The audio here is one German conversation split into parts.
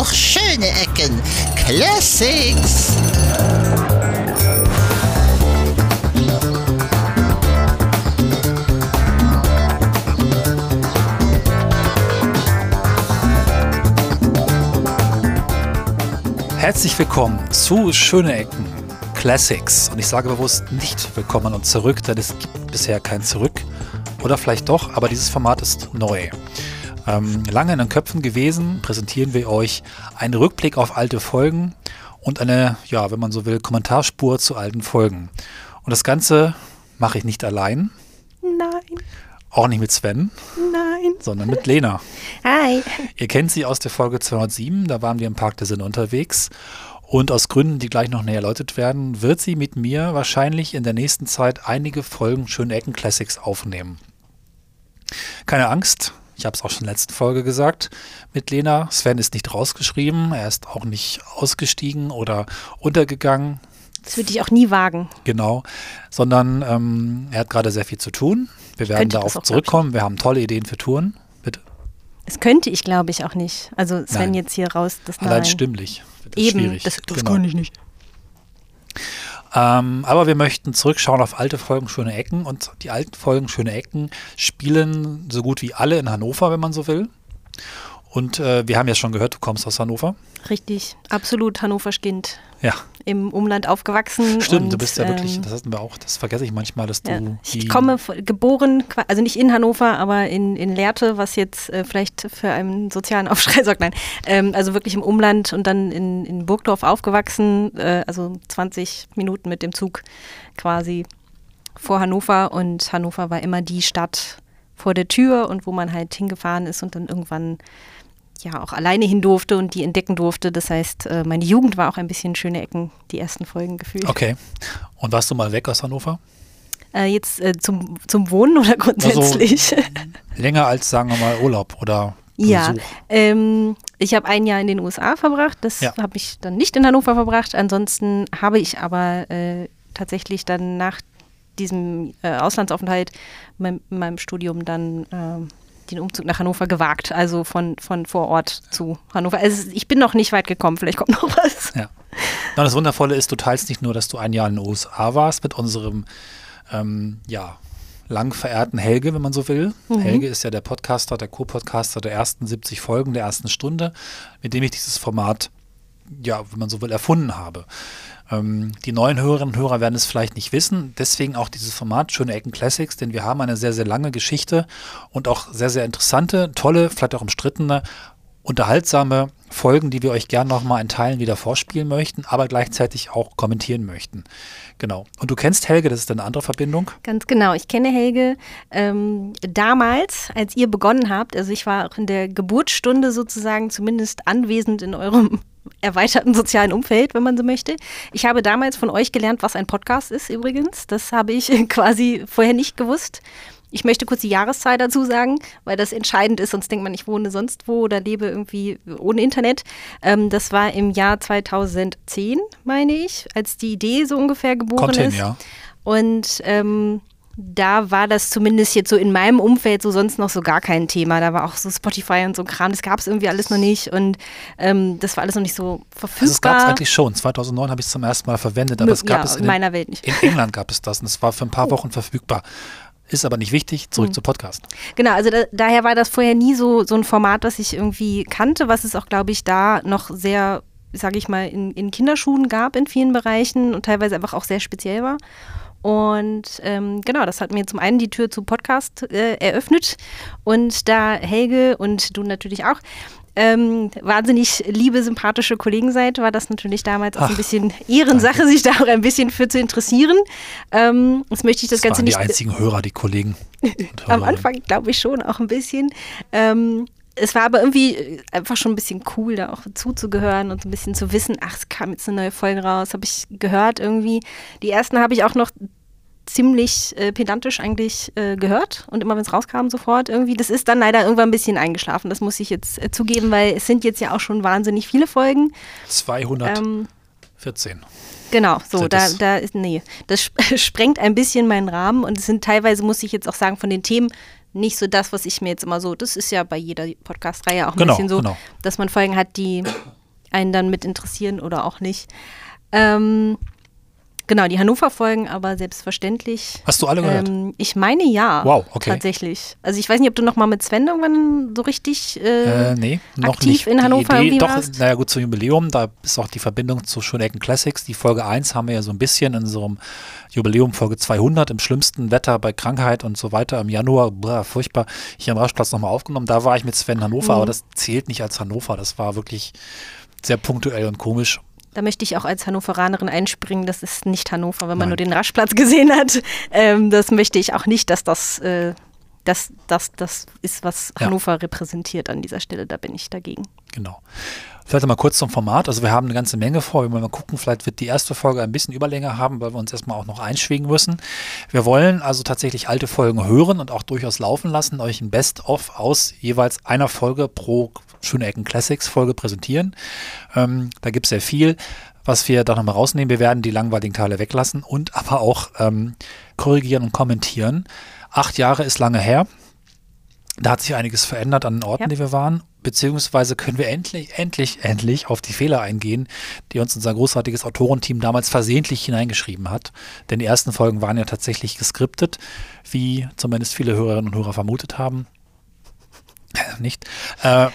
durch schöne Ecken. Classics. Herzlich willkommen zu Schöne Ecken Classics. Und ich sage bewusst nicht willkommen und zurück, denn es gibt bisher kein Zurück. Oder vielleicht doch, aber dieses Format ist neu. Ähm, lange in den Köpfen gewesen, präsentieren wir euch einen Rückblick auf alte Folgen und eine, ja, wenn man so will, Kommentarspur zu alten Folgen. Und das Ganze mache ich nicht allein. Nein. Auch nicht mit Sven. Nein. Sondern mit Lena. Hi. Ihr kennt sie aus der Folge 207, da waren wir im Park der Sinne unterwegs. Und aus Gründen, die gleich noch näher erläutert werden, wird sie mit mir wahrscheinlich in der nächsten Zeit einige Folgen Schöne Ecken Classics aufnehmen. Keine Angst, ich habe es auch schon in der letzten Folge gesagt mit Lena. Sven ist nicht rausgeschrieben, er ist auch nicht ausgestiegen oder untergegangen. Das würde ich auch nie wagen. Genau, sondern ähm, er hat gerade sehr viel zu tun. Wir werden darauf zurückkommen. Wir haben tolle Ideen für Touren. Bitte. Das könnte ich, glaube ich, auch nicht. Also Sven Nein. jetzt hier raus, das Allein stimmlich. Eben, schwierig. das, das genau. kann ich nicht. Ähm, aber wir möchten zurückschauen auf alte Folgen Schöne Ecken und die alten Folgen Schöne Ecken spielen so gut wie alle in Hannover, wenn man so will. Und äh, wir haben ja schon gehört, du kommst aus Hannover. Richtig, absolut Hannovers Kind. Ja. Im Umland aufgewachsen. Stimmt, und, du bist ja wirklich, ähm, das hatten wir auch, das vergesse ich manchmal, dass du. Ja. Ich komme geboren, also nicht in Hannover, aber in, in Lehrte, was jetzt äh, vielleicht für einen sozialen Aufschrei sorgt. Nein, ähm, also wirklich im Umland und dann in, in Burgdorf aufgewachsen, äh, also 20 Minuten mit dem Zug quasi vor Hannover und Hannover war immer die Stadt vor der Tür und wo man halt hingefahren ist und dann irgendwann ja auch alleine hin durfte und die entdecken durfte. Das heißt, äh, meine Jugend war auch ein bisschen schöne Ecken, die ersten Folgen gefühlt. Okay. Und warst du mal weg aus Hannover? Äh, jetzt äh, zum, zum Wohnen oder grundsätzlich? Also, länger als, sagen wir mal, Urlaub oder Besuch. Ja, ähm, ich habe ein Jahr in den USA verbracht. Das ja. habe ich dann nicht in Hannover verbracht. Ansonsten habe ich aber äh, tatsächlich dann nach diesem äh, Auslandsaufenthalt in meinem Studium dann ähm, den Umzug nach Hannover gewagt, also von, von vor Ort zu Hannover. Also ich bin noch nicht weit gekommen, vielleicht kommt noch was. Ja. Na, das Wundervolle ist, du teilst nicht nur, dass du ein Jahr in den USA warst mit unserem, ähm, ja, lang verehrten Helge, wenn man so will. Mhm. Helge ist ja der Podcaster, der Co-Podcaster der ersten 70 Folgen, der ersten Stunde, mit dem ich dieses Format, ja, wenn man so will, erfunden habe. Ähm, die neuen Hörerinnen und Hörer werden es vielleicht nicht wissen. Deswegen auch dieses Format Schöne Ecken Classics, denn wir haben eine sehr, sehr lange Geschichte und auch sehr, sehr interessante, tolle, vielleicht auch umstrittene, unterhaltsame Folgen, die wir euch gerne nochmal in Teilen wieder vorspielen möchten, aber gleichzeitig auch kommentieren möchten. Genau. Und du kennst Helge, das ist eine andere Verbindung? Ganz genau. Ich kenne Helge ähm, damals, als ihr begonnen habt. Also ich war auch in der Geburtsstunde sozusagen zumindest anwesend in eurem erweiterten sozialen Umfeld, wenn man so möchte. Ich habe damals von euch gelernt, was ein Podcast ist übrigens. Das habe ich quasi vorher nicht gewusst. Ich möchte kurz die Jahreszahl dazu sagen, weil das entscheidend ist, sonst denkt man, ich wohne sonst wo oder lebe irgendwie ohne Internet. Ähm, das war im Jahr 2010, meine ich, als die Idee so ungefähr geboren Content, ist. Ja. Und ähm, da war das zumindest jetzt so in meinem Umfeld so sonst noch so gar kein Thema. Da war auch so Spotify und so Kram, das gab es irgendwie alles noch nicht und ähm, das war alles noch nicht so verfügbar. Also es gab es eigentlich schon. 2009 habe ich es zum ersten Mal verwendet, aber es gab ja, es in, in meiner Welt nicht. In England gab es das und es war für ein paar Wochen verfügbar. Ist aber nicht wichtig, zurück mhm. zum Podcast. Genau, also da, daher war das vorher nie so, so ein Format, was ich irgendwie kannte, was es auch, glaube ich, da noch sehr, sage ich mal, in, in Kinderschuhen gab in vielen Bereichen und teilweise einfach auch sehr speziell war. Und ähm, genau, das hat mir zum einen die Tür zu Podcast äh, eröffnet. Und da Helge und du natürlich auch ähm, wahnsinnig liebe, sympathische Kollegen seid, war das natürlich damals auch Ach, ein bisschen Ehrensache, danke. sich da auch ein bisschen für zu interessieren. Ähm, jetzt möchte ich das, das Ganze waren nicht. Die einzigen Hörer, die Kollegen. Am Anfang glaube ich schon auch ein bisschen. Ähm, es war aber irgendwie äh, einfach schon ein bisschen cool, da auch zuzugehören und so ein bisschen zu wissen, ach, es kam jetzt eine neue Folge raus, habe ich gehört irgendwie. Die ersten habe ich auch noch ziemlich äh, pedantisch eigentlich äh, gehört und immer wenn es rauskam sofort irgendwie. Das ist dann leider irgendwann ein bisschen eingeschlafen, das muss ich jetzt äh, zugeben, weil es sind jetzt ja auch schon wahnsinnig viele Folgen. 214. Ähm, Genau, so, da, da ist, nee, das sprengt ein bisschen meinen Rahmen und es sind teilweise, muss ich jetzt auch sagen, von den Themen nicht so das, was ich mir jetzt immer so, das ist ja bei jeder Podcast-Reihe auch ein Genau, bisschen so, genau. dass man Folgen hat, die einen dann mit interessieren oder auch nicht. Ähm, genau, die Hannover-Folgen, aber selbstverständlich. Hast du alle gehört? Ähm, ich meine ja. Wow, okay. Tatsächlich. Also ich weiß nicht, ob du noch mal mit Sven irgendwann so richtig äh, Äh, nee, noch aktiv nicht. in Die Hannover Idee, irgendwie doch, warst? naja gut, zum Jubiläum, da ist auch die Verbindung zu Schönecken Classics. Die Folge 1 haben wir ja so ein bisschen in unserem Jubiläum, Folge 200, im schlimmsten Wetter bei Krankheit und so weiter im Januar, blah, furchtbar, hier am Rastplatz nochmal aufgenommen. Da war ich mit Sven Hannover, Mhm. aber das zählt nicht als Hannover. Das war wirklich sehr punktuell und komisch. Da möchte ich auch als Hannoveranerin einspringen. Das ist nicht Hannover, wenn man Nein. nur den Raschplatz gesehen hat. Ähm, das möchte ich auch nicht, dass das, äh, das, das, das ist, was Ja. Hannover repräsentiert an dieser Stelle. Da bin ich dagegen. Genau. Vielleicht mal kurz zum Format. Also wir haben eine ganze Menge vor. Wir wollen mal gucken, vielleicht wird die erste Folge ein bisschen Überlänge haben, weil wir uns erstmal auch noch einschwingen müssen. Wir wollen also tatsächlich alte Folgen hören und auch durchaus laufen lassen, euch ein Best-of aus jeweils einer Folge pro Schöne Ecken Classics Folge präsentieren. Ähm, da gibt es sehr viel, was wir da nochmal rausnehmen. Wir werden die langweiligen Teile weglassen und aber auch ähm, korrigieren und kommentieren. Acht Jahre ist lange her. Da hat sich einiges verändert an den Orten, Ja. die wir waren. Beziehungsweise können wir endlich, endlich, endlich auf die Fehler eingehen, die uns unser großartiges Autorenteam damals versehentlich hineingeschrieben hat. Denn die ersten Folgen waren ja tatsächlich geskriptet, wie zumindest viele Hörerinnen und Hörer vermutet haben. Nicht. Äh,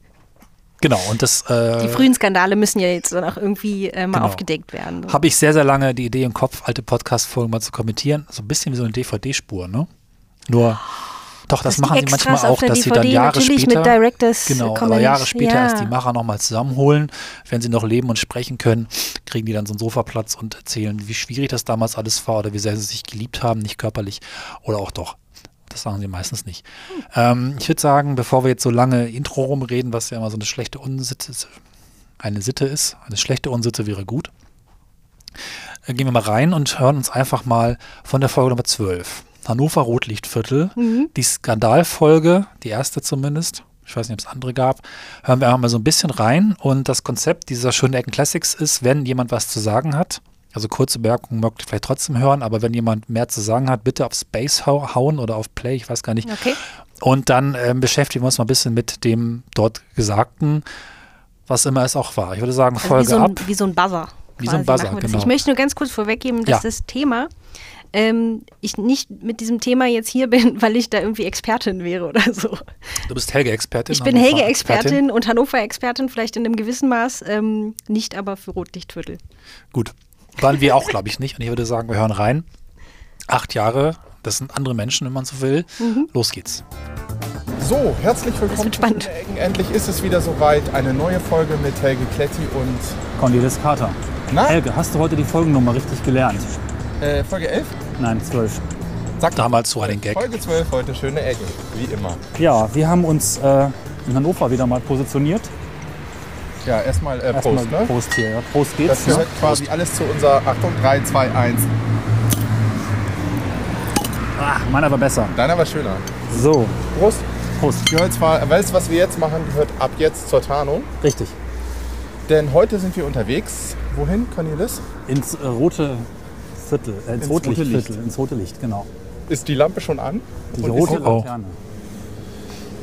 genau, und das äh, Die frühen Skandale müssen ja jetzt dann auch irgendwie äh, mal genau. aufgedeckt werden. So. habe ich sehr, sehr lange die Idee im Kopf, alte Podcast-Folgen mal zu kommentieren. So ein bisschen wie so eine DVD-Spur, ne? Nur, doch, das die machen sie manchmal auch, dass sie dann Jahre später. Genau, aber Jahre später ja. erst die Macher nochmal zusammenholen. Wenn sie noch leben und sprechen können, kriegen die dann so einen Sofaplatz und erzählen, wie schwierig das damals alles war oder wie sehr sie sich geliebt haben, nicht körperlich oder auch doch. Das sagen sie meistens nicht. Ähm, ich würde sagen, bevor wir jetzt so lange Intro rumreden, was ja immer so eine schlechte Unsitte ist, eine Sitte ist, eine schlechte Unsitte wäre gut, äh, gehen wir mal rein und hören uns einfach mal von der Folge Nummer 12. Hannover Rotlichtviertel, die Skandalfolge, die erste zumindest, ich weiß nicht, ob es andere gab, hören wir einfach mal so ein bisschen rein. Und das Konzept dieser schönen Ecken Classics ist, wenn jemand was zu sagen hat, also kurze Bemerkungen mögt ihr vielleicht trotzdem hören, aber wenn jemand mehr zu sagen hat, bitte auf Space hau hauen oder auf Play, ich weiß gar nicht. Okay. Und dann ähm, beschäftigen wir uns mal ein bisschen mit dem dort Gesagten, was immer es auch war. Ich würde sagen, Also wie, Folge so ein, ab. wie so ein Buzzer. Wie so ein Buzzer, genau. Ich möchte nur ganz kurz vorweggeben, dass Ja. das Thema, ähm, ich nicht mit diesem Thema jetzt hier bin, weil ich da irgendwie Expertin wäre oder so. Du bist Helge-Expertin. Ich bin Hannover- Helge-Expertin und Hannover-Expertin, vielleicht in einem gewissen Maß, ähm, nicht aber für Rotlichtviertel. Gut. Waren wir auch, glaube ich, nicht. Und ich würde sagen, wir hören rein. Acht Jahre, das sind andere Menschen, wenn man so will. Mhm. Los geht's. So, herzlich willkommen spannend. Endlich ist es wieder soweit. Eine neue Folge mit Helge Kletti und Cornelis Carter. Na? Helge, hast du heute die Folgennummer richtig gelernt? Äh, Folge 11. Nein, 12. Sag Damals so einen Gag. Folge 12 heute Schöne Ecken, wie immer. Ja, wir haben uns äh, in Hannover wieder mal positioniert. Ja, erstmal äh, Erstmal Prost, ne? Prost hier. Ja. Prost geht's. Das gehört quasi alles zu unserer Achtung 3, 2, 1. Ah, meiner war besser. Deiner war schöner. So, Prost. Prost. Gehört zwar, weißt du, was wir jetzt machen, gehört ab jetzt zur Tarnung. Richtig. Denn heute sind wir unterwegs. Wohin, Cornelis? Ins äh, rote Viertel, äh, ins, Ins rote Licht. ins rote Licht, genau. Ist die Lampe schon an? Die Und rote ist- oh. Laterne.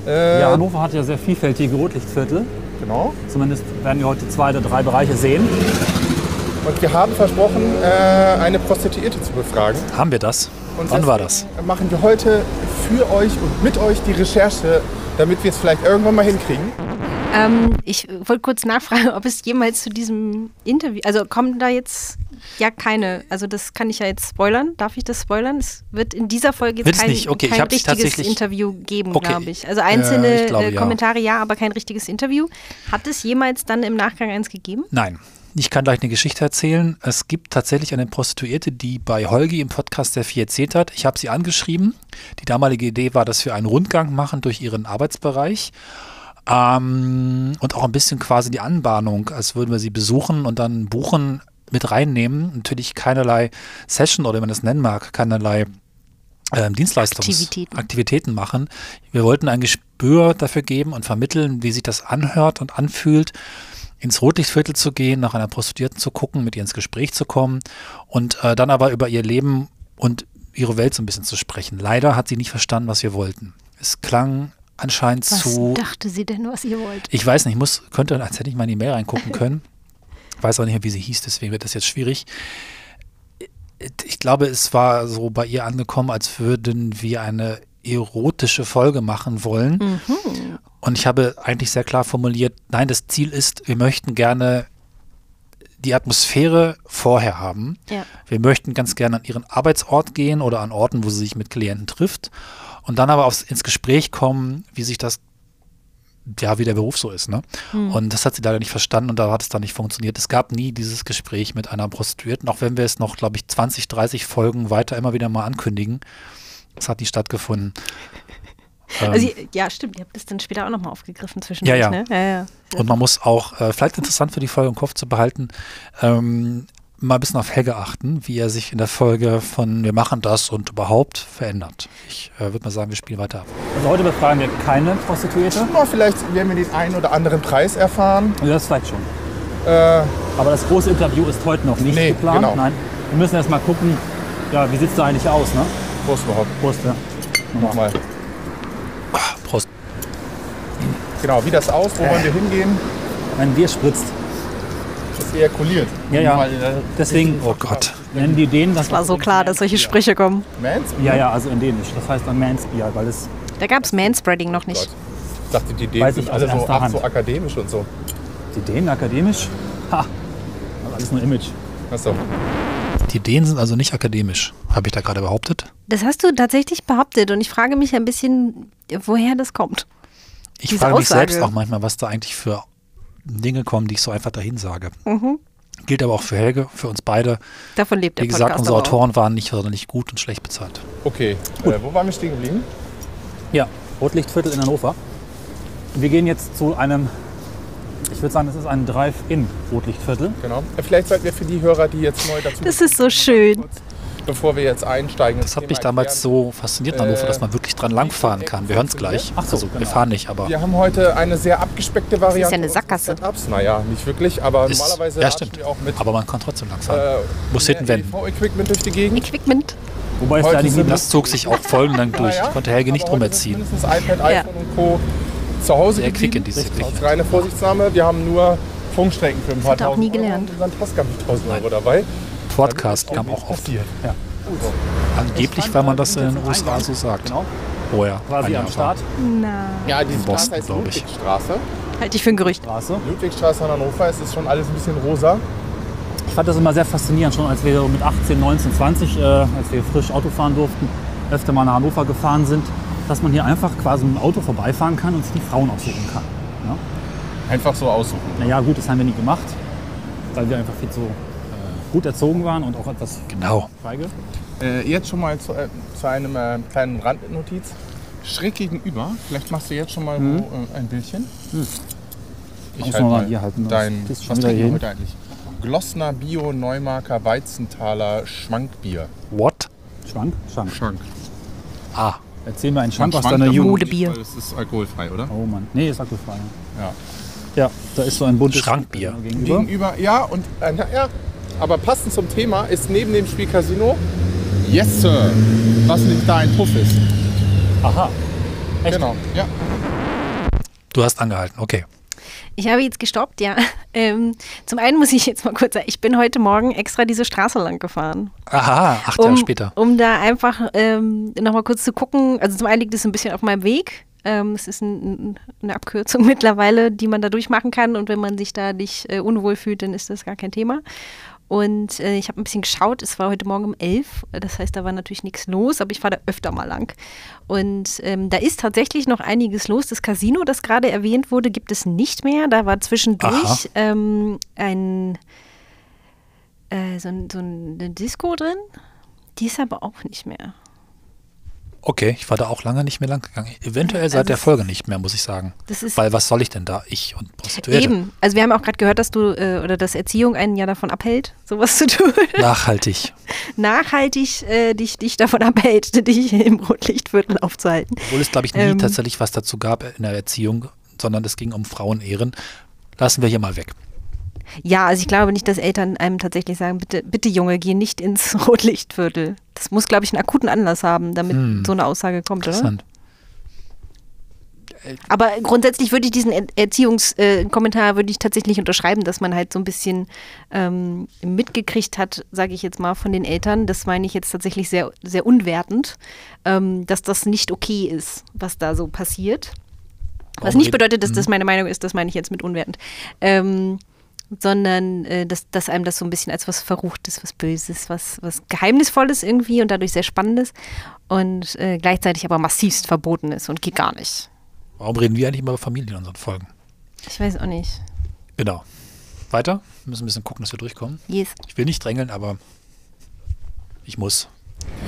Äh, Ja, Hannover hat ja sehr vielfältige Rotlichtviertel. Genau. Zumindest werden wir heute zwei oder drei Bereiche sehen. Und wir haben versprochen, äh, eine Prostituierte zu befragen. Haben wir das? Und Wann war das? Machen wir heute für euch und mit euch die Recherche, damit wir es vielleicht irgendwann mal hinkriegen. Ähm, ich wollte kurz nachfragen, ob es jemals zu diesem Interview, also kommen da jetzt ja keine, also das kann ich ja jetzt spoilern. Darf ich das spoilern? Es wird in dieser Folge jetzt kein, nicht? Okay, ich kein hab's richtiges Interview geben, Okay. glaube ich. Also einzelne Äh, ich glaube, äh, ja. Kommentare ja, aber kein richtiges Interview. Hat es jemals dann im Nachgang eins gegeben? Nein. Ich kann gleich eine Geschichte erzählen. Es gibt tatsächlich eine Prostituierte, die bei Holgi im Podcast sehr viel erzählt hat. Ich habe sie angeschrieben. Die damalige Idee war, dass wir einen Rundgang machen durch ihren Arbeitsbereich. Ähm, und auch ein bisschen quasi die Anbahnung, als würden wir sie besuchen und dann buchen, mit reinnehmen. Natürlich keinerlei Session oder wie man das nennen mag, keinerlei ähm, Dienstleistungsaktivitäten Aktivitäten. Aktivitäten machen. Wir wollten ein Gespür dafür geben und vermitteln, wie sich das anhört und anfühlt, ins Rotlichtviertel zu gehen, nach einer Prostituierten zu gucken, mit ihr ins Gespräch zu kommen und äh, dann aber über ihr Leben und ihre Welt so ein bisschen zu sprechen. Leider hat sie nicht verstanden, was wir wollten. Es klang anscheinend Was zu. dachte sie denn, was ihr wollt? Ich weiß nicht, ich muss, könnte, als hätte ich mal in die Mail reingucken können. Weiß auch nicht mehr, wie sie hieß, deswegen wird das jetzt schwierig. Ich glaube, es war so bei ihr angekommen, als würden wir eine erotische Folge machen wollen. Und ich habe eigentlich sehr klar formuliert, nein, das Ziel ist, wir möchten gerne die Atmosphäre vorher haben. Ja. Wir möchten ganz gerne an ihren Arbeitsort gehen oder an Orten, wo sie sich mit Klienten trifft. Und dann aber aufs, ins Gespräch kommen, wie sich das, ja, wie der Beruf so ist. Ne? Und das hat sie leider nicht verstanden und da hat es dann nicht funktioniert. Es gab nie dieses Gespräch mit einer Prostituierten, auch wenn wir es noch, glaube ich, 20, 30 Folgen weiter immer wieder mal ankündigen. Es hat nie stattgefunden. Ähm, Also, ihr- ja, stimmt, ihr habt das dann später auch nochmal aufgegriffen zwischen Ja, ja. ne? Ja, ja. Und man muss auch, äh, vielleicht interessant für die Folge im Kopf zu behalten, ähm, mal ein bisschen auf Helge achten, wie er sich in der Folge von wir machen das und überhaupt verändert. Ich äh, würde mal sagen, wir spielen weiter ab. Also heute befragen wir keine Prostituierte. Ja, vielleicht werden wir den einen oder anderen Preis erfahren. Ja, das vielleicht schon. Äh, Aber das große Interview ist heute noch nicht Nee, geplant. genau. Nein. Wir müssen erst mal gucken, ja, wie sieht es da eigentlich aus, ne? Prost überhaupt. Prost, ja. Nochmal. Prost. Genau, wie das aus? Wo wollen wir hingehen? Mein Bier spritzt. Das ejakuliert. Ja, ja. Der- Deswegen Oh Gott. nennen die den das. War so klar, dass solche Sprüche kommen. Mans? Ja, ja, also in Dänisch. Das heißt dann Mansbier, weil es Da gab es Manspreading noch nicht. Gott. Ich dachte, die Ideen Weiß sind alle so, ach, so akademisch und so. die Dänen akademisch. Ha, das ist alles nur Image. Achso. Die Ideen sind also nicht akademisch, habe ich da gerade behauptet. Das hast du tatsächlich behauptet und ich frage mich ein bisschen, woher das kommt. Ich Diese frage mich Aussage. selbst auch manchmal, was da eigentlich für Dinge kommen, die ich so einfach dahin sage. Mhm. Gilt aber auch für Helge, für uns beide. Davon lebt der Wie gesagt, unsere. Autoren waren nicht sonderlich gut und schlecht bezahlt. Okay, äh, wo waren wir stehen geblieben? Ja, Rotlichtviertel in Hannover. Wir gehen jetzt zu einem, ich würde sagen, das ist ein Drive-In-Rotlichtviertel. Genau. Äh, Vielleicht sollten wir für die Hörer, die jetzt neu dazu Das ist so schön. Bevor wir jetzt einsteigen. Das hat mich damals so fasziniert in Hannover, dass man wirklich dran langfahren kann. Wir hören es gleich. Ach so, also, wir genau. fahren nicht, aber Wir haben heute eine sehr abgespeckte Variante. eine unseres Sackgasse. Setups. Naja, nicht wirklich, aber ist, normalerweise ja, stimmt. wir auch mit Aber man kann trotzdem lang fahren. äh, Muss hinten wenden. EV-Equipment durch die Gegend. Equipment. Wobei es da sind Das zog sich auch folgenlang durch. Naja, Ich konnte Helge nicht drum sind erziehen. IPad, Ja. iPhone und Co. zu Hause Sehr quick in diese Küche. reiner Vorsichtsnahme. Wir haben nur Funkstrecken für ein paar hat er auch nie tausend Euro gelernt. und unseren Tasker mit 1000 Euro dabei. Podcast Da kam auch oft. Ja. Angeblich, weil man das in den USA so sagt. Genau, Vorher. quasi ein am Start. Na, Ja, diese Boston, Straße heißt. Ludwigstraße. halte ich für ein Gerücht. Straße. Ludwigstraße in Hannover, es ist schon alles ein bisschen rosa. Ich fand das immer sehr faszinierend, schon als wir so mit 18, 19, 20, äh, als wir frisch Auto fahren durften, öfter mal nach Hannover gefahren sind, dass man hier einfach quasi mit dem Auto vorbeifahren kann und sich die Frauen aussuchen kann. Ja? Einfach so aussuchen. Naja, gut, das haben wir nie gemacht, weil wir einfach viel zu gut erzogen waren und auch etwas Genau. feige. Äh, jetzt schon mal zu, äh, zu einem äh, kleinen Randnotiz. Schräg gegenüber, vielleicht machst du jetzt schon mal Mhm. wo, äh, ein Bildchen. Ich Muss halt mal mal hier halten, das Dein, was wieder trinken wir heute eigentlich? Glossner Bio Neumarker Weizenthaler Schwankbier. What? Schwank? Schwank. Schwank. Ah, Erzähl mir einen Schwank aus Schwank deiner davon Jugend. weil Es ist alkoholfrei, oder? Oh Mann. Nee, ist alkoholfrei. Ja. Ja, da ist so ein buntes Schrankbier. gegenüber. Gegenüber, ja, und äh, ja, aber passend zum Thema ist neben dem Spiel Casino Yes Sir, was nicht da ein Puff ist. Aha. Echt? Genau, ja. du hast angehalten. Okay. Ich habe jetzt gestoppt, ja. Ähm, zum einen muss ich jetzt mal kurz sagen, ich bin heute Morgen extra diese Straße lang gefahren. Aha, acht Jahre später. Um da einfach ähm, nochmal kurz zu gucken. Also zum einen liegt es ein bisschen auf meinem Weg. Ähm, es ist ein, eine Abkürzung mittlerweile, die man da durchmachen kann. Und wenn man sich da nicht äh, unwohl fühlt, dann ist das gar kein Thema. Und äh, ich habe ein bisschen geschaut, es war heute Morgen um elf, das heißt, da war natürlich nichts los, aber ich fahre da öfter mal lang. Und ähm, da ist tatsächlich noch einiges los. Das Casino, das gerade erwähnt wurde, gibt es nicht mehr. Da war zwischendurch ähm, ein, äh, so, ein, so eine Disco drin. Die ist aber auch nicht mehr. Okay, ich war da auch lange nicht mehr lang gegangen. Eventuell seit Also der Folge nicht mehr, muss ich sagen. Das ist Weil was soll ich denn da? Ich und Prostituierte. eben. Also wir haben auch gerade gehört, dass du äh, oder dass Erziehung einen ja davon abhält, sowas zu tun. Nachhaltig. Nachhaltig äh, dich, dich davon abhält, dich im Rotlichtviertel aufzuhalten. Obwohl es, glaube ich, nie Ähm. tatsächlich was dazu gab in der Erziehung, sondern es ging um Frauenehren. Lassen wir hier mal weg. Ja, also ich glaube nicht, dass Eltern einem tatsächlich sagen, bitte, bitte Junge, geh nicht ins Rotlichtviertel. Das muss, glaube ich, einen akuten Anlass haben, damit Hm. so eine Aussage kommt, oder? Interessant. Aber grundsätzlich würde ich diesen Er- Erziehungskommentar äh, würde ich tatsächlich unterschreiben, dass man halt so ein bisschen ähm, mitgekriegt hat, sage ich jetzt mal, von den Eltern. Das meine ich jetzt tatsächlich sehr, sehr unwertend, ähm, dass das nicht okay ist, was da so passiert. Was nicht bedeutet, dass das Mhm. meine Meinung ist, das meine ich jetzt mit unwertend. Ähm, sondern äh, dass, dass einem das so ein bisschen als was Verruchtes, was Böses, was, was Geheimnisvolles irgendwie und dadurch sehr Spannendes und äh, gleichzeitig aber massivst verboten ist und geht gar nicht. Warum reden wir eigentlich immer über Familie in unseren Folgen? Ich weiß auch nicht. Genau. Weiter. Wir müssen ein bisschen gucken, dass wir durchkommen. Yes, Ich will nicht drängeln, aber ich muss.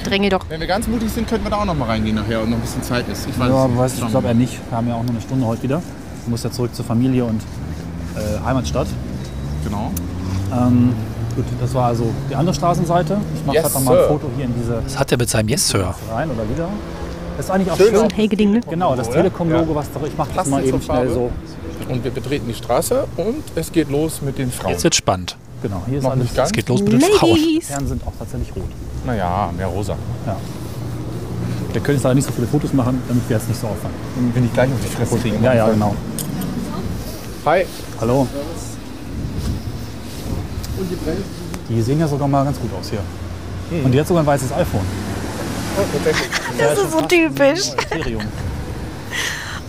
dränge doch. Wenn wir ganz mutig sind, könnten wir da auch noch mal reingehen nachher und noch ein bisschen Zeit ist. Ich weiß Ja, es nicht. weiß, ich glaube eher nicht. Wir haben ja auch nur eine Stunde heute wieder. Du musst ja zurück zur Familie und äh, Heimatstadt. Genau. Ähm, gut, das war also die andere Straßenseite. Ich mache Yes, gerade noch mal ein. Foto hier in diese Was hat er mit seinem Yes, Sir? rein oder wieder. Das ist eigentlich auch Schön, schön. Ein Helge-Ding, ne? Genau, das? Telekom-Logo, was doch ich mache das mal eben schnell so. Und wir betreten die Straße und es geht los mit den Frauen. Jetzt wird spannend. Genau, hier ist Noch alles. Es geht los mit den Frauen. Ladies! Fern sind auch tatsächlich rot. Naja, mehr rosa. Ja. Wir können jetzt leider nicht so viele Fotos machen, damit wir jetzt nicht so auffallen. Dann bin ich gleich auf die Fresse kriegen. Ja, ja, genau. Hi. Hallo. Die sehen ja sogar mal ganz gut aus hier. Und die hat sogar ein weißes iPhone. Oh, tatsächlich. Das ist so typisch.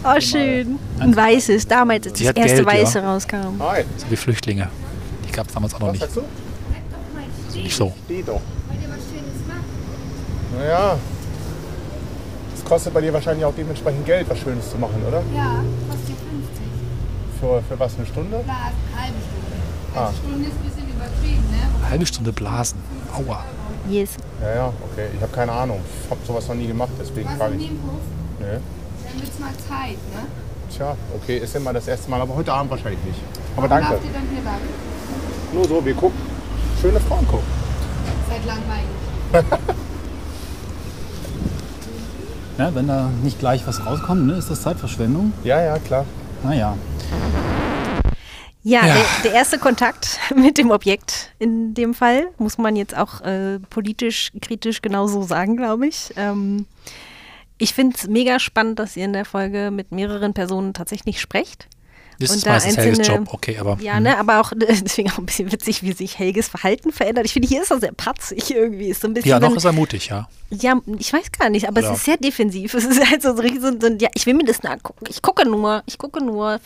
Oh, schön. Ein weißes, damals, als Die das erste Geld, ja. Weiße rauskam. Hi. So wie Flüchtlinge. Die gab es damals auch noch Was nicht. sagst du? Nicht so. Steh doch. Naja. Es kostet bei dir wahrscheinlich auch dementsprechend Geld, was Schönes zu machen, oder? Ja, kostet 50. Für, für was, eine Stunde? Klar, halbe Stunde. Ah. Eine Stunde ist ein bisschen übertrieben, ne? Halbe Stunde blasen. Aua. Yes. Ja, ja, okay. Ich habe keine Ahnung. Ich habe sowas noch nie gemacht, deswegen frage ich. Nee. Dann wird's mal Zeit, ne? Tja, okay, ist immer das erste Mal, aber heute Abend wahrscheinlich nicht. Aber Warum danke. ihr dann hier lang? Nur so, wir gucken. Schöne Frauen gucken. Seid langweilig. Ja, wenn da nicht gleich was rauskommt, ne, ist das Zeitverschwendung. Ja, ja, klar. Naja. Ja, Ja. Der, der erste Kontakt mit dem Objekt in dem Fall, muss man jetzt auch äh, politisch, kritisch genauso sagen, glaube ich. Ähm, ich finde es mega spannend, dass ihr in der Folge mit mehreren Personen tatsächlich sprecht. Das Und ist da meistens Helges einzelne- Job. Okay, aber. Ja, ne, aber auch deswegen auch ein bisschen witzig, wie sich Helges Verhalten verändert. Ich finde, hier ist er sehr patzig irgendwie. Ist so ein bisschen, Ja, noch wenn- ist er mutig, ja. Ja, ich weiß gar nicht, aber Oder- es ist sehr defensiv. Es ist halt so, so, so, so ja, ich will mir das angucken. Ich gucke nur, ich gucke nur.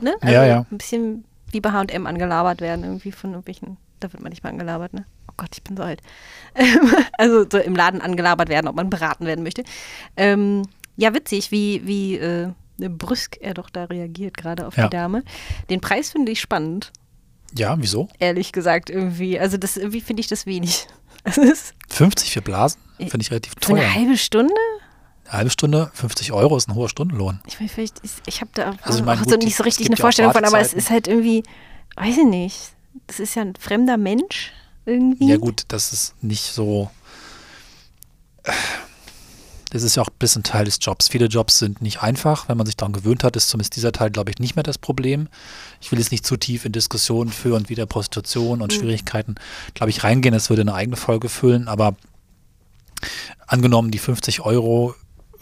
Ne? Also Ja, ja. Ein bisschen wie bei H&M angelabert werden, irgendwie von irgendwelchen, da wird man nicht mal angelabert, ne? Oh Gott, ich bin so alt. Ähm, also so im Laden angelabert werden, ob man beraten werden möchte. Ähm, ja, witzig, wie, wie äh, brüsk er doch da reagiert, gerade auf Ja. die Dame. Den Preis finde ich spannend, Ja, wieso? ehrlich gesagt, irgendwie. Also das irgendwie finde ich das wenig. Also es ist 50 für Blasen? Finde ich relativ für eine teuer. halbe Stunde? Halbe Stunde, 50 Euro ist ein hoher Stundenlohn. Ich meine, vielleicht, ist, ich habe da Also meine, so gut, nicht so richtig eine Vorstellung von, aber es ist halt irgendwie, weiß ich nicht, das ist ja ein fremder Mensch irgendwie. Ja gut, das ist nicht so. Das ist ja auch ein bisschen Teil des Jobs. Viele Jobs sind nicht einfach. Wenn man sich daran gewöhnt hat, ist zumindest dieser Teil, glaube ich, nicht mehr das Problem. Ich will jetzt nicht zu tief in Diskussionen für und wieder Prostitution und Schwierigkeiten, glaube ich, reingehen. Das würde eine eigene Folge füllen. Aber angenommen, die 50 Euro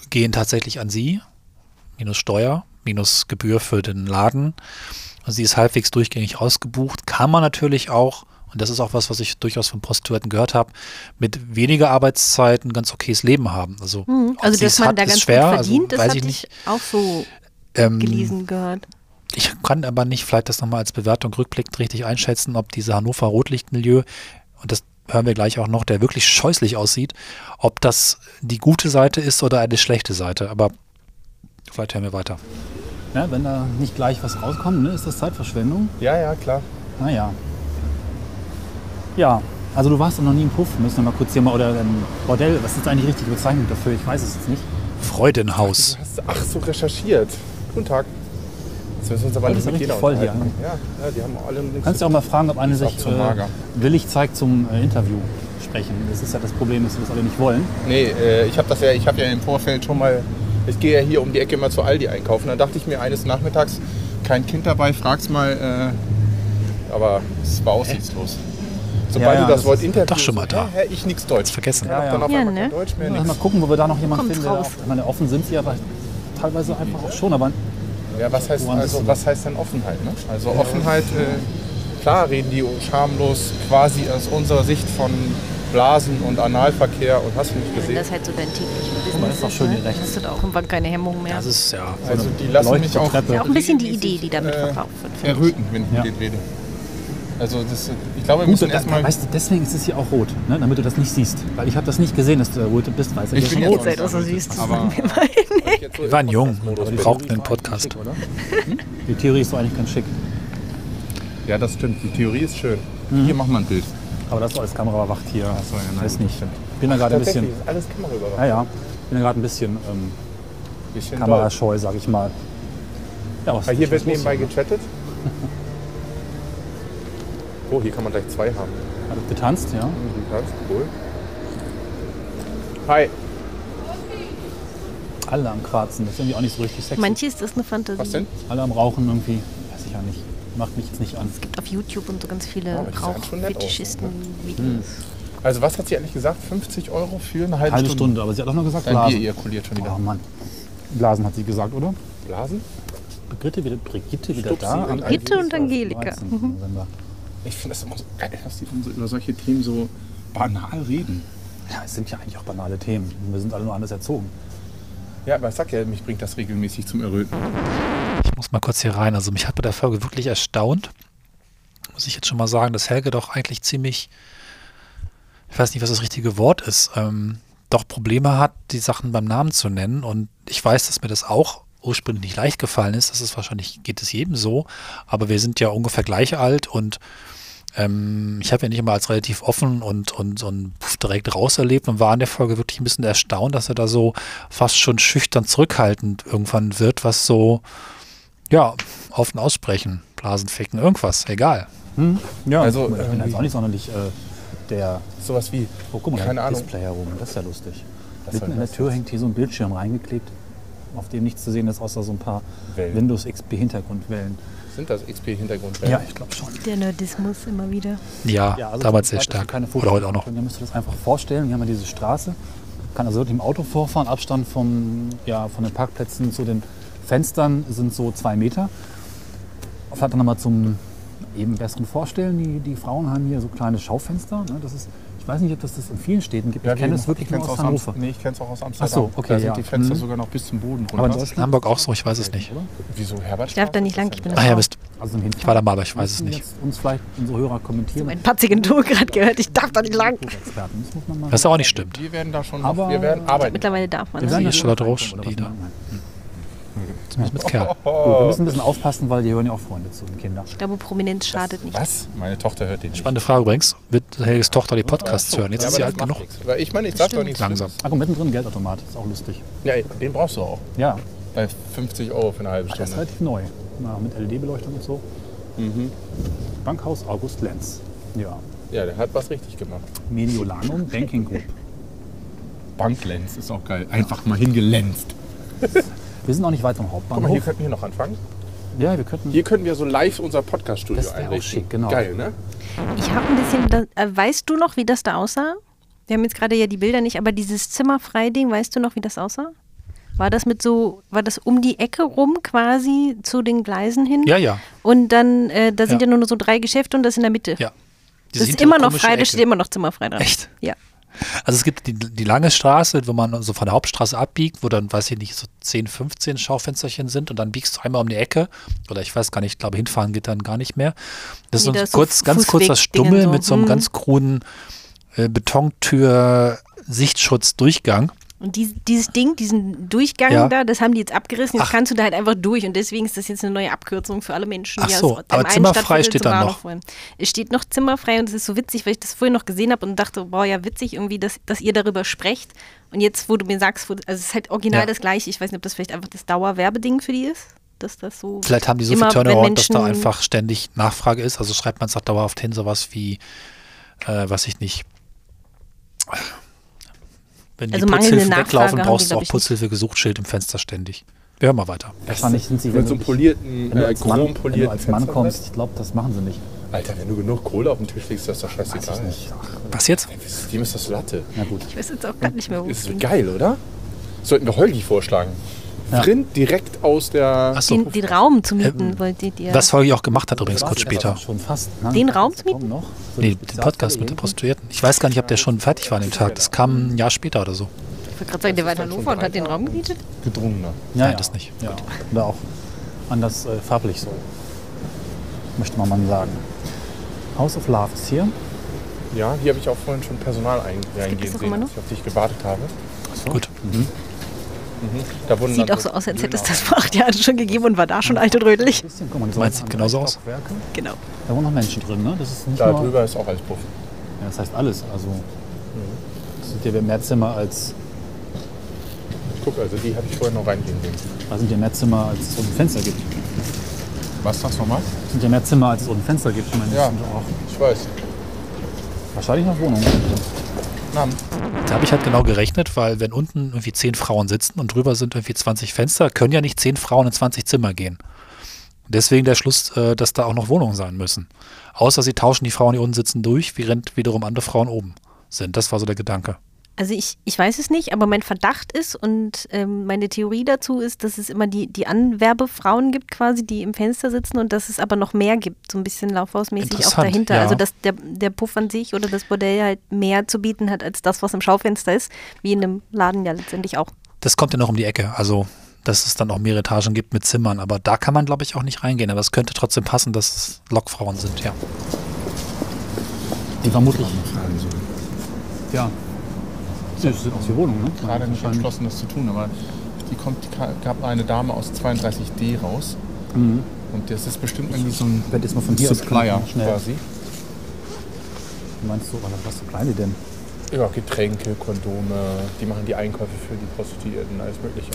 gehen tatsächlich an Sie, minus Steuer, minus Gebühr für den Laden. Und sie ist halbwegs durchgängig ausgebucht. Kann man natürlich auch, und das ist auch was, was ich durchaus von Prostituierten gehört habe, mit weniger Arbeitszeiten ganz okayes Leben haben. Also, Hm, ob Also, dass man hat, da ganz schwer. gut verdient, also, das ich ich nicht. auch so Ähm, gelesen gehört. Ich kann aber nicht vielleicht das nochmal als Bewertung rückblickend richtig einschätzen, ob diese Hannover Rotlichtmilieu, und das hören wir gleich auch noch, der wirklich scheußlich aussieht, ob das die gute Seite ist oder eine schlechte Seite. Aber vielleicht hören wir weiter. Ja, wenn da nicht gleich was rauskommt, ne, ist das Zeitverschwendung. Ja, ja, klar. Naja. Ja, also du warst doch noch nie im Puff. Müssen wir mal kurz hier mal, oder ein Bordell, was ist jetzt eigentlich die richtige Bezeichnung dafür? Ich weiß es jetzt nicht. Freudenhaus. Hast du, ach, so recherchiert. Guten Tag. Jetzt müssen wir uns aber nicht ist ja mit jeder voll hier. Ja, ja, die haben alle nichts Kannst du auch mal fragen, ob eine sich zu äh, willig zeigt zum äh, Interview sprechen. Das ist ja das Problem, dass wir das alle nicht wollen. Nee, äh, ich habe das ja, ich habe ja im Vorfeld schon mal, ich gehe ja hier um die Ecke mal zu Aldi einkaufen. Dann dachte ich mir eines Nachmittags, kein Kind dabei, frag's mal aber es war aussichtslos. Sobald Ja, ja, du das das Wort Interview doch schon mal da. hä, hä, ich nix Deutsch. vergessen. Ja, Ja, dann ja. auf Ja, ne? Deutsch mehr, Ja, mal gucken, wo wir da noch jemanden Kommt finden. Der ich meine, offen sind sie aber teilweise einfach auch schon, aber Ja, was heißt, also, was heißt denn Offenheit? Ne? Also Offenheit, äh, klar reden die schamlos quasi aus unserer Sicht von Blasen und Analverkehr und hast du nicht Wenn gesehen. das halt so dein tägliches mal, Business ist doch ist, schön ne? hast du da auch irgendwann keine Hemmung mehr. Das ist ja. Also die lassen mich auch auch ein bisschen die Idee, die damit äh, verkauft wird. erröten, wenn ich Ja. mit denen rede. Also das, ich glaube, wir Gut, müssen da, erstmal... weißt du, deswegen ist es hier auch rot, ne? damit du das nicht siehst. Weil ich habe das nicht gesehen, dass du rot bist, weil Ich bin rot Seid auch so das aber, wir mal. Wir waren jung, wir brauchten einen Podcast. Schick, oder? Die Theorie ist doch eigentlich ganz schick. Ja, das stimmt. Die Theorie ist schön. Mhm. Hier machen wir ein Bild. Aber das ist alles kamerawacht hier. so, ja, nein, weiß nicht. stimmt. Ich bin da gerade ein bisschen, ist alles Kameraüberwachung. ja, ja, bin da gerade ein bisschen ähm, Bisschen doll. kamerascheu, sag ich mal. Ja, was hier wird nebenbei ne? gechattet. Oh, hier kann man gleich zwei haben. Hat es getanzt, ja. Du kannst, cool. Hi. Alle am Quarzen, das ist irgendwie auch nicht so richtig sexy. Manche ist das eine Fantasie. Was denn? Alle am Rauchen irgendwie, weiß ich ja nicht. Macht mich jetzt nicht an. Es gibt auf YouTube und so ganz viele schon nett aus, Rauchfetischisten-Videos. Also was hat sie eigentlich gesagt? 50 Euro für eine halbe, Halbe Stunde? Stunde, aber sie hat auch noch gesagt Dein Bier Blasen. ejakuliert schon Oh wieder. Mann. Blasen hat sie gesagt, oder? Blasen? Brigitte wieder, Brigitte wieder Stupsi da. Brigitte und 13. Angelika. 13. Mhm. Ich finde das immer so geil, dass die dann so über solche Themen so banal reden. Ja, es sind ja eigentlich auch banale Themen. Wir sind alle nur anders erzogen. Ja, aber ich sag ja, mich bringt das regelmäßig zum Erröten. Ich muss mal kurz hier rein. Also mich hat bei der Folge wirklich erstaunt. Muss ich jetzt schon mal sagen, dass Helge doch eigentlich ziemlich, ich weiß nicht, was das richtige Wort ist, ähm, doch Probleme hat, die Sachen beim Namen zu nennen. Und ich weiß, dass mir das auch ursprünglich nicht leicht gefallen ist. Das ist wahrscheinlich, geht es jedem so. Aber wir sind ja ungefähr gleich alt und ähm, ich habe ja nicht immer als relativ offen und, und, und direkt raus erlebt und war in der Folge wirklich ein bisschen erstaunt, dass er da so fast schon schüchtern zurückhaltend irgendwann wird, was so, ja, offen aussprechen, Blasen ficken, irgendwas, egal. Ja, Also, ich bin jetzt auch nicht sonderlich äh, der. Sowas wie, Oh, guck mal, keine Ahnung. Display herum. Das ist ja lustig. Was Mitten in der das Tür hängt hier so ein Bildschirm reingeklebt, auf dem nichts zu sehen ist, außer so ein paar Wellen. Windows XP Hintergrundwellen. Sind das XP-Hintergrund? Ja, ich glaube schon. Der Nerdismus immer wieder. Ja, also damals sehr stark. keine Oder Fotos heute auch noch. können. Ihr müsst euch das einfach vorstellen. Hier haben wir diese Straße. Kann also wirklich im Auto vorfahren. Abstand vom, ja, von den Parkplätzen zu den Fenstern sind so zwei Meter. Vielleicht nochmal zum eben besseren Vorstellen. Die, die Frauen haben hier so kleine Schaufenster. Ne? Das ist, weiß nicht, ob das das in vielen Städten gibt. ich kenne es wirklich nur aus aus Hannover. Nee, ich kenne es auch aus Amsterdam. Ach so, okay, Da sind ja. die Fenster Mhm. sogar noch bis zum Boden runter. Aber in In Deutschland? Hamburg auch so, ich weiß es nicht. Oder? Wieso, Herbert? Ich darf da nicht lang, ich bin Ach ja, Mist. Also im Ich war da mal, aber ich weiß es nicht. Jetzt uns vielleicht unsere Hörer kommentieren. Mein patzigen Ton gerade gehört, ich darf da nicht lang. Das Was auch nicht stimmt. Wir werden da schon Aber- wir werden arbeiten. Mittlerweile darf man Wir das. werden ist hier Charlotte Roche, reinkommen, die oder was da. meint man? Zumindest mit Kerl. Gut, wir müssen ein bisschen aufpassen, weil die hören ja auch Freunde zu, die Kinder. Ich glaube, Prominenz schadet nicht. Was? Meine Tochter hört den nicht. Spannende Frage übrigens. Wird Helges Tochter die Podcasts hören? Jetzt Ja, ist sie alt genug. nichts. Weil ich meine, ich sag doch nichts. Langsam. Ach, und mittendrin Geldautomat, ist auch lustig. Ja, den brauchst du auch. Ja, Bei 50 Euro für eine halbe das ist Stunde. relativ neu. Na, mit LED-Beleuchtung und so. Bankhaus August Lenz. Ja. Ja, der hat was richtig gemacht. Mediolanum Banking Group. Banklens ist auch geil. Einfach mal hingelänzt. Wir sind auch nicht weit vom Guck mal, hier Hauptbahnhof. könnten wir noch anfangen. Ja, wir könnten. Hier könnten wir so live unser Podcast-Studio Das wär auch einrichten. schick, genau. Geil, ne? Ich habe ein bisschen, da, äh, weißt du noch, wie das da aussah? Wir haben jetzt gerade ja die Bilder nicht, aber dieses Zimmerfrei-Ding, weißt du noch, wie das aussah? War das mit so, war das um die Ecke rum quasi zu den Gleisen hin? Ja, ja. Und dann, äh, da sind Ja. ja nur so drei Geschäfte und das in der Mitte. Ja. das Diese ist immer noch frei, da Ecke. steht immer noch Zimmerfrei dran. Echt? Ja. Also es gibt die, die lange Straße, wo man so von der Hauptstraße abbiegt, wo dann, weiß ich nicht, so 10, 15 Schaufensterchen sind und dann biegst du einmal um die Ecke. Oder ich weiß gar nicht, ich glaube, hinfahren geht dann gar nicht mehr. Das ist Nee, so da ein ist so kurz, ganz kurzer Fußwegdingen Stummel so. mit so einem Hm. ganz kruden äh, Betontür-Sichtschutz-Durchgang. Und dies, dieses Ding, diesen Durchgang Ja. da, das haben die jetzt abgerissen. Jetzt Ach. kannst du da halt einfach durch. Und deswegen ist das jetzt eine neue Abkürzung für alle Menschen, Ach die so, aber zimmerfrei steht Bahnhof noch. wollen. Es steht noch zimmerfrei und es ist so witzig, weil ich das vorher noch gesehen habe und dachte, boah, ja, witzig irgendwie, dass, dass ihr darüber sprecht. Und jetzt, wo du mir sagst, wo, also es ist halt original Ja. das Gleiche. Ich weiß nicht, ob das vielleicht einfach das Dauerwerbeding für die ist. Dass das so Vielleicht haben die so viel Turnaround, dass da einfach ständig Nachfrage ist. Also schreibt man es auch dauerhaft hin, sowas wie, äh, was ich nicht. Wenn Also die Putzhilfen Nachfrage weglaufen, haben die, brauchst du auch. Putzhilfe gesucht, Schild im Fenster ständig. Wir hören mal weiter. Wahrscheinlich sind sie, Mit so polierten, wenn du äh, als Mann, wenn du chrompolierten als Mann kommst, ich glaube, das machen sie nicht. Alter, wenn du genug Kohle auf den Tisch legst, ist das doch scheißegal. Was jetzt? Dem ist das Latte. Na gut. Ich weiß jetzt auch gar nicht mehr, wo Ist geil, oder? Sollten wir Holgi vorschlagen. Ja. Rind direkt aus der. Achso. Den, den Raum zu mieten, wolltet ihr. Was Folge auch gemacht hat übrigens kurz später. Schon fast. Ne? Den Raum zu Kommen noch. So Nee, den Podcast mit der Prostituierten. Ich weiß gar nicht, ob der schon fertig war an dem Tag. Das kam ein Jahr später oder so. Ich wollte gerade sagen, der war in Hannover und hat den Raum gemietet. Gedrungener. Ja, Nein, ja. das nicht. Ja. Oder auch anders äh, farblich so. Möchte man mal sagen. House of Love ist hier. Ja, hier habe ich auch vorhin schon Personal ein, reingehen doch sehen, als ich auf dich gewartet habe. Gut. Da wurden Sieht auch so aus, als hätte es das vor acht Jahren schon gegeben und war da schon alt und rötlich. Bisschen, guck mal, das Meins sieht genauso aus. Genau. Da wohnen noch Menschen drin, ne? Das ist nicht Da nur, drüber ist auch alles Puff. Ja, das heißt alles. Also das sind ja mehr Zimmer als Guck, also die habe ich vorhin noch reingehen sehen. da sind ja mehr Zimmer als es unten Fenster gibt. Was sagst du nochmal? Das sind ja mehr Zimmer als es unten Fenster gibt. Ich meine, Ja, sind auch ich weiß. wahrscheinlich noch Wohnungen. Namen. Da habe ich halt genau gerechnet, weil wenn unten irgendwie zehn Frauen sitzen und drüber sind irgendwie 20 Fenster, können ja nicht zehn Frauen in 20 Zimmer gehen. Deswegen der Schluss, äh, dass da auch noch Wohnungen sein müssen. Außer sie tauschen die Frauen, die unten sitzen, durch, während wiederum andere Frauen oben sind. Das war so der Gedanke. Also ich, ich weiß es nicht, aber mein Verdacht ist und ähm, meine Theorie dazu ist, dass es immer die, die Anwerbefrauen gibt quasi, die im Fenster sitzen und dass es aber noch mehr gibt, so ein bisschen laufhausmäßig auch dahinter. ja. Also dass der, der Puff an sich oder das Bordell halt mehr zu bieten hat als das, was im Schaufenster ist, wie in einem Laden ja letztendlich auch. Das kommt ja noch um die Ecke. Also, dass es dann auch mehrere Etagen gibt mit Zimmern. Aber da kann man, glaube ich, auch nicht reingehen. Aber es könnte trotzdem passen, dass es Lokfrauen sind, ja. Die vermutlich. Ja. Das sind auch die Wohnungen, ne? Gerade nicht entschlossen, das zu tun, aber die kommt, die gab eine Dame aus 32D raus. Mhm. Und das ist bestimmt irgendwie so ein Ich werde jetzt mal von hier Supplier schnell. quasi. Wie Meinst du, was, so kleine denn? Ja, Getränke, Kondome, die machen die Einkäufe für die Prostituierten, alles Mögliche.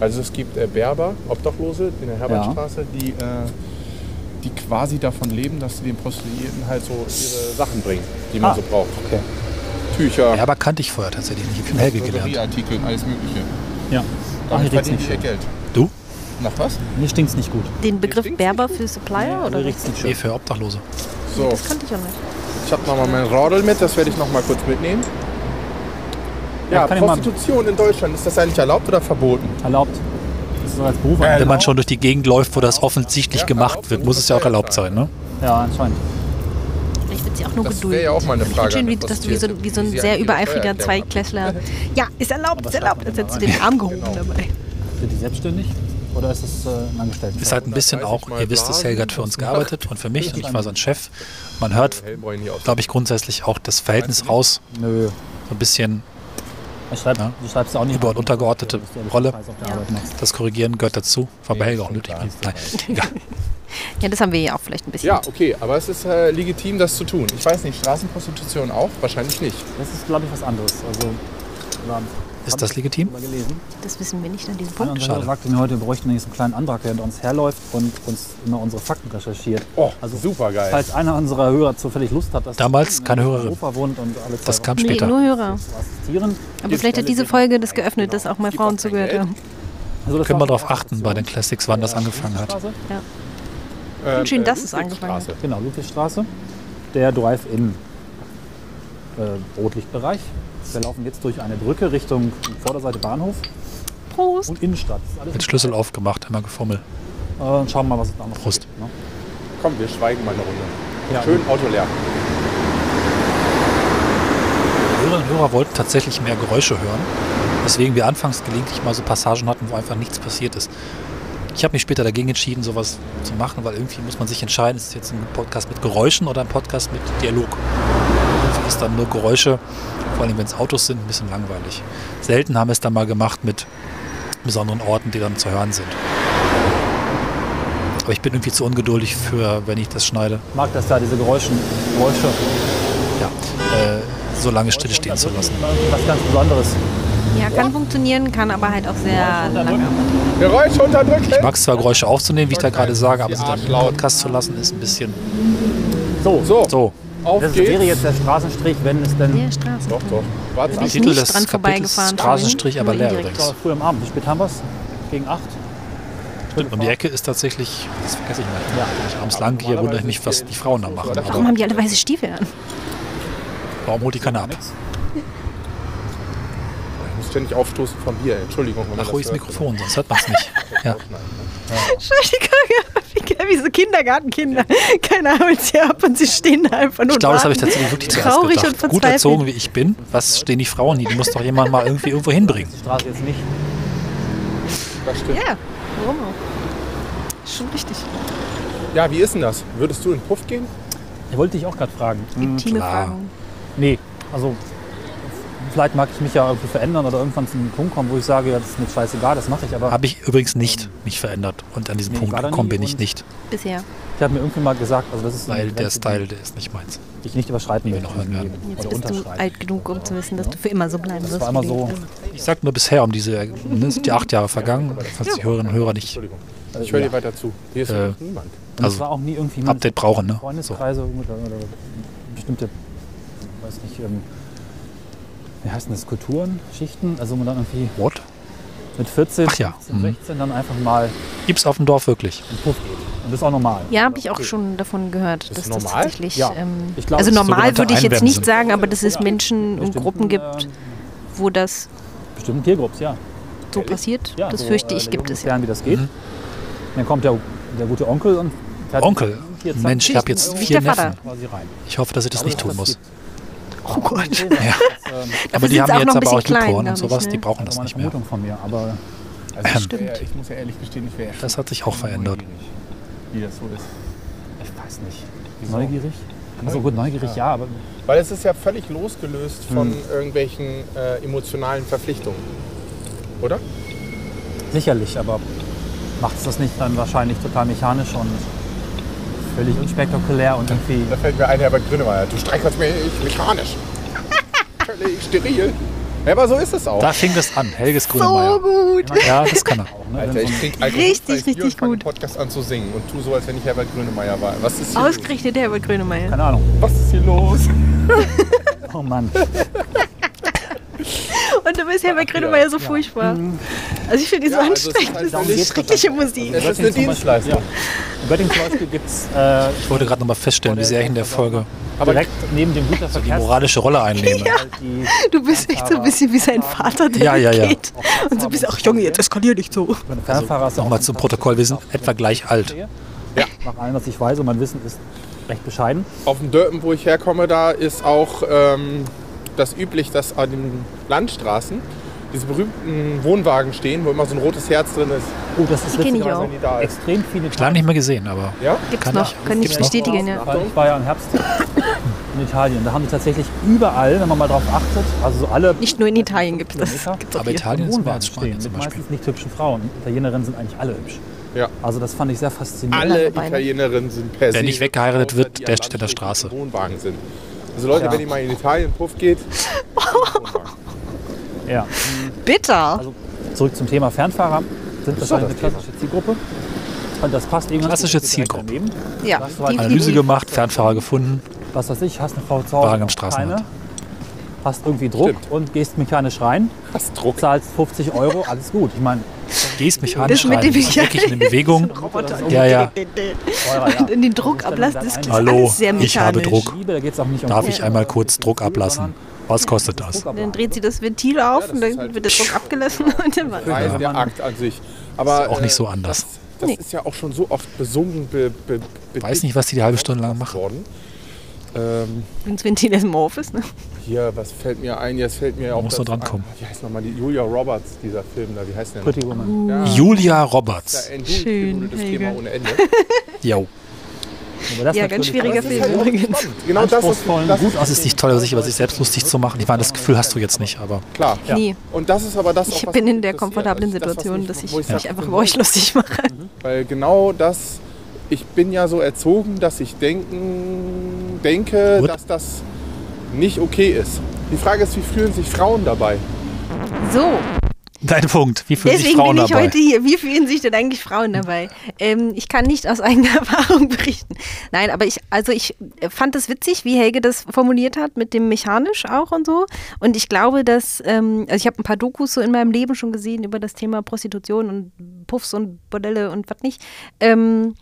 Also es gibt äh, Berber, Obdachlose in der Herbertstraße, die, äh, die quasi davon leben, dass sie den Prostituierten halt so ihre Sachen bringen, die man Ah, so braucht. Okay. Tücher, Ja, aber kannte ich vorher tatsächlich nicht. Ich habe Helge gelernt. Drogerieartikel, alles Mögliche. Ja. Damit verdienen nicht die ihr. Geld. Du? Nach was? Mir stinkt's nicht gut. Den Begriff Berber für Supplier Also oder? riecht's nicht schön. für Obdachlose. So, Das kannte ich auch nicht. ich habe nochmal mein Radl mit, das werde ich nochmal kurz mitnehmen. Ja, Ja, Prostitution in Deutschland, ist das eigentlich erlaubt oder verboten? Erlaubt. Das so als Beruf. Wenn man erlaubt. schon durch die Gegend läuft, wo das offensichtlich Ja, gemacht erlaubt, wird, muss es ja auch das erlaubt sein, ne? Ja, anscheinend. Vielleicht wird sie auch nur Das geduldet. wäre ja auch mal eine Ich Frage finde schön, wie, dass du wie so, wie so ein sehr übereifriger Zweiklässler. Ja, ist erlaubt, ist erlaubt. Als hättest du den Arm gehoben Genau. dabei. Sind die selbstständig? Oder ist es äh, ein Angestellten? Ist halt ein bisschen 130 auch, ihr wisst es, Blasen. Helga hat für uns gearbeitet und für mich und ich war sein Chef. Man hört, glaube ich, grundsätzlich auch das Verhältnis raus, Nö. so ein bisschen Ich schreib, Ja. Du schreibst ja auch nicht. Über- und untergeordnete Rolle. Arbeit machst. das Korrigieren gehört dazu. War bei Helga auch nötig. Nein. Ja, das haben wir ja auch vielleicht ein bisschen. Ja, okay, aber es ist äh, legitim, das zu tun. Ich weiß nicht, Straßenprostitution auch? Wahrscheinlich nicht. Das ist, glaube ich, was anderes. Also, Ist das legitim? Das wissen wir nicht an diesem Punkt. Schade. Sagte mir heute, wir bräuchten einen kleinen Antrag, der hinter uns herläuft und uns immer unsere Fakten recherchiert. Oh, Also, super geil. Falls einer unserer Hörer zufällig Lust hat, dass Damals keine in Hörerin. Hannover wohnt und alle zwei Das kam Wochen Nee, später. nur Hörer. zu assistieren. Aber vielleicht hat diese Folge das geöffnet, dass auch mal Frauen zugehört haben. Also Können wir darauf achten bei den Classics, wann das angefangen hat. Straße. Ähm, schön, äh, dass es angefangen hat. Ludwigstraße. Genau, Ludwigstraße. Der Drive-In äh, Rotlichtbereich. Wir laufen jetzt durch eine Brücke Richtung Vorderseite Bahnhof Prost. und Innenstadt. Mit Schlüssel aufgemacht, immer gefummelt. Äh, schauen wir mal, was es da noch Prost. gibt. Ne? Komm, wir schweigen mal eine Runde. Ja, Schön Auto leer. Hörerinnen und Hörer wollten tatsächlich mehr Geräusche hören, weswegen wir anfangs gelegentlich mal so Passagen hatten, wo einfach nichts passiert ist. Ich habe mich später dagegen entschieden, sowas zu machen, weil irgendwie muss man sich entscheiden, ist es jetzt ein Podcast mit Geräuschen oder ein Podcast mit Dialog. Ist dann nur Geräusche, vor allem wenn es Autos sind, ein bisschen langweilig. Selten haben wir es dann mal gemacht mit besonderen Orten, die dann zu hören sind. Aber ich bin irgendwie zu ungeduldig für, wenn ich das schneide, Ich mag das da, diese Geräuschen, Geräusche. ja, äh, so lange stillstehen zu lassen. Was ganz Besonderes. Ja, kann funktionieren, kann aber halt auch sehr lange. Geräusche unterdrücken. Ich mag es zwar, Geräusche aufzunehmen, wie ich da gerade sage, aber sie dann im Podcast zu lassen, ist ein bisschen So, So, so. Auf das geht's. wäre jetzt der Straßenstrich, wenn es denn. Der Straße. Doch, doch. Warte, Bin ich Titel nicht des dran vorbeigefahren. Straßenstrich, aber leer übrigens. Früh am Abend. Wie spät haben wir es? Gegen acht? Stimmt, um die Ecke ist tatsächlich, das vergesse ich mal. Wenn ich abends lang gehe, wundere ich mich, was die Frauen da machen. Warum haben die alle weiße Stiefel an? warum holt die keiner ab? Ich muss ständig aufstoßen vom Bier. Entschuldigung. Mach ruhig das. Mikrofon, sonst hört man es nicht. Ja. Entschuldigung, wie so Kindergartenkinder. Keiner holt sie ab und sie stehen da einfach nur Ich glaube, das habe ich tatsächlich wirklich zuerst Traurig gedacht. und Gut erzogen wie ich bin, was stehen die Frauen hier? Die muss doch jemand mal irgendwie irgendwo hinbringen. Die Straße jetzt nicht. Das stimmt. Ja, warum auch? Schon richtig. Ja, wie ist denn das? Würdest du in den Puff gehen? Ich wollte dich auch gerade fragen. Intime klar. Fragen. Nee, also vielleicht mag ich mich ja irgendwie verändern oder irgendwann zu einem Punkt kommen, wo ich sage, ja, das ist mir scheißegal, das mache ich. Aber Habe ich übrigens nicht mich verändert. Und an diesen Nee, Punkt gekommen bin ich nicht. Bisher. ich habe mir irgendwie mal gesagt, also das ist Weil der Style, der ist nicht meins. ich nicht überschreiten will. noch hören werden. Jetzt Oder bist du alt genug, um zu wissen, dass du für immer so bleiben Das wirst. war immer so. du Ich sag nur bisher um diese, ne, sind die acht Jahre vergangen, falls die Hörerinnen und Hörer nicht Entschuldigung. Ich höre ja. dir weiter zu. Hier ist Äh, niemand. Und also es war auch nie irgendwie Update brauchen, ne? So. Freundeskreise oder, oder bestimmte, weiß nicht, ähm, wie heißen das, Kulturen, Schichten, also wo man dann irgendwie What? mit 14, Ach ja, 15, mhm. 16 dann einfach mal Gibt's auf dem Dorf wirklich? in den Puff geht. Und das ist auch normal. Ja, habe ich auch schon davon gehört, dass ist das normal? tatsächlich. Ja. Ähm, Ich glaube, also normal würde ich jetzt nicht sagen, aber dass es Menschen und Gruppen gibt, ähm, wo das bestimmten Peergroups, ja. so passiert. ja das so, fürchte äh, ich, der gibt es ja. lernen, wie das geht. Mhm. Dann kommt der, der gute Onkel und Onkel? Mensch, ich habe jetzt vier. Neffen. Ich hoffe, dass ich das nicht tun muss. Oh Gott. Ja. Ja. Aber die haben jetzt aber auch klein, YouPorn und sowas, ne? die brauchen Das das nicht mehr. Von mir, aber Also ich, Stimmt. ich muss ja ehrlich gestehen, ich wäre Das hat sich auch verändert. wie das so ist. ich weiß nicht. Neugierig? Also gut, neugierig ja, aber Weil es ist ja völlig losgelöst von Hm. irgendwelchen äh, emotionalen Verpflichtungen. Oder? sicherlich, aber macht es das nicht dann wahrscheinlich total mechanisch und völlig unspektakulär und irgendwie. Da fällt mir ein, Herbert Grönemeyer, du streichelst mich mechanisch. völlig steril. Ja, aber so ist es auch. Da fing das an, Helges So Grünemeyer. gut. Ja, das kann er. auch, ne? Alter, ich so trinke Alkohol Richtig, richtig gut. den Podcast an zu singen und tu so, als wenn ich Herbert Grönemeyer war. Was ist hier los? Ausgerechnet der Herbert Grönemeyer. keine Ahnung. Was ist hier los? Oh Mann. Und du bist Herbert Grönemeyer so furchtbar. Also ich finde die so Ja, also ist anstrengend. halt Das ist schreckliche Musik. Es ist eine Dienstleistung. Ja. In Göttingen zum Beispiel gibt es äh, Ich wollte gerade nochmal feststellen, wie sehr ich in der Folge aber direkt neben dem guter die moralische Rolle einnehme. die Du bist echt so ein bisschen wie sein Vater, der Ja, ja, ja. geht. Und so bist ach Junge, jetzt eskalier nicht so. Fernfahrer ist ja auch Nochmal zum Protokoll, wir sind etwa gleich alt. Ja. Nach allem, was ich weiß und mein Wissen ist recht bescheiden. Auf dem Dörpen, wo ich herkomme, da ist auch ähm, das üblich, dass an den Landstraßen diese berühmten Wohnwagen stehen, wo immer so ein rotes Herz drin ist. Oh, das ist ich. Wenn die da ist. extrem viele Lange nicht mehr gesehen, aber Ja? Gibt's Kann noch, ich. kann ich bestätigen, ja. Ich war ja im Herbst in Italien. Da haben die tatsächlich überall, wenn man mal drauf achtet, also so alle Nicht nur in Italien gibt es das. Gibt's Aber. Italien ist mehr Wohnwagen als Spanien stehen zum Beispiel. meistens nicht hübschen Frauen. Italienerinnen sind eigentlich alle hübsch. Ja. Also das fand ich sehr faszinierend. Alle Beine. Italienerinnen sind per se. Wer nicht weggeheiratet wird, der steht an der Straße. Wohnwagen sind. Also Leute, Ja. wenn ihr mal in Italien Puff geht, Ja. Bitter. Also zurück zum Thema Fernfahrer. Sind wahrscheinlich eine klassische Zielgruppe. Und das passt irgendwann Klassische Zielgruppe. daneben. Ja, Das war Analyse gemacht, Fernfahrer gefunden. Was weiß ich, hast eine Frau zu Hause, am Straßenrand. keine, hast irgendwie Druck Stimmt. und gehst mechanisch rein, hast Druck. zahlst 50 Euro, alles gut. Ich meine, Gehst mechanisch Das mit dem ist wirklich eine Bewegung. Ja, ja. ja. In den Druck ablassen, das klingt Hallo, alles sehr ich habe mechanisch. Druck. Darf ich einmal kurz Druck ablassen? Was kostet das? Dann dreht sie das Ventil auf das und ist dann halt- wird der Druck abgelassen und dann war Rein der Akt an sich. Aber Ist auch nicht äh, so anders. Das, das Nee. ist ja auch schon so oft besungen, be, be, be Weiß nicht, was die die halbe Stunde lang machen. worden. Ähm, wenn das Ventil erstmal auf ist. Ne? hier, was fällt mir ein? Jetzt fällt mir auch. muss das nur dran kommen. Wie heißt nochmal die Julia Roberts, dieser Film da? Wie heißt der? Pretty noch? Woman. Ja, Julia Roberts. ein Schön, das. Thema ohne Ende. Jo. Das Ja, ganz schwieriger auch- Film halt auch übrigens. spannend. Genau das ist, das gut ist Es ist nicht toll, sich über sich selbst lustig zu machen. Ich meine, das Gefühl hast du jetzt nicht, aber klar. Ja. Nie. Und das ist aber das, auch, Ich was bin in der komfortablen Also das, Situation, mich- dass ich mich einfach über euch lustig mache. Weil genau das, ich bin ja so erzogen, dass ich denken, denke, What? dass das nicht okay ist. Die Frage ist, wie fühlen sich Frauen dabei? So, dein Punkt. Wie fühlen sich deswegen Frauen bin ich dabei? heute hier. Wie fühlen sich denn eigentlich Frauen dabei? Ähm, ich kann nicht aus eigener Erfahrung berichten. Nein, aber ich, also ich fand es witzig, wie Helge das formuliert hat, mit dem mechanisch auch und so. Und ich glaube, dass, ähm, also ich habe ein paar Dokus so in meinem Leben schon gesehen über das Thema Prostitution und Puffs und Bordelle und was nicht. Ähm,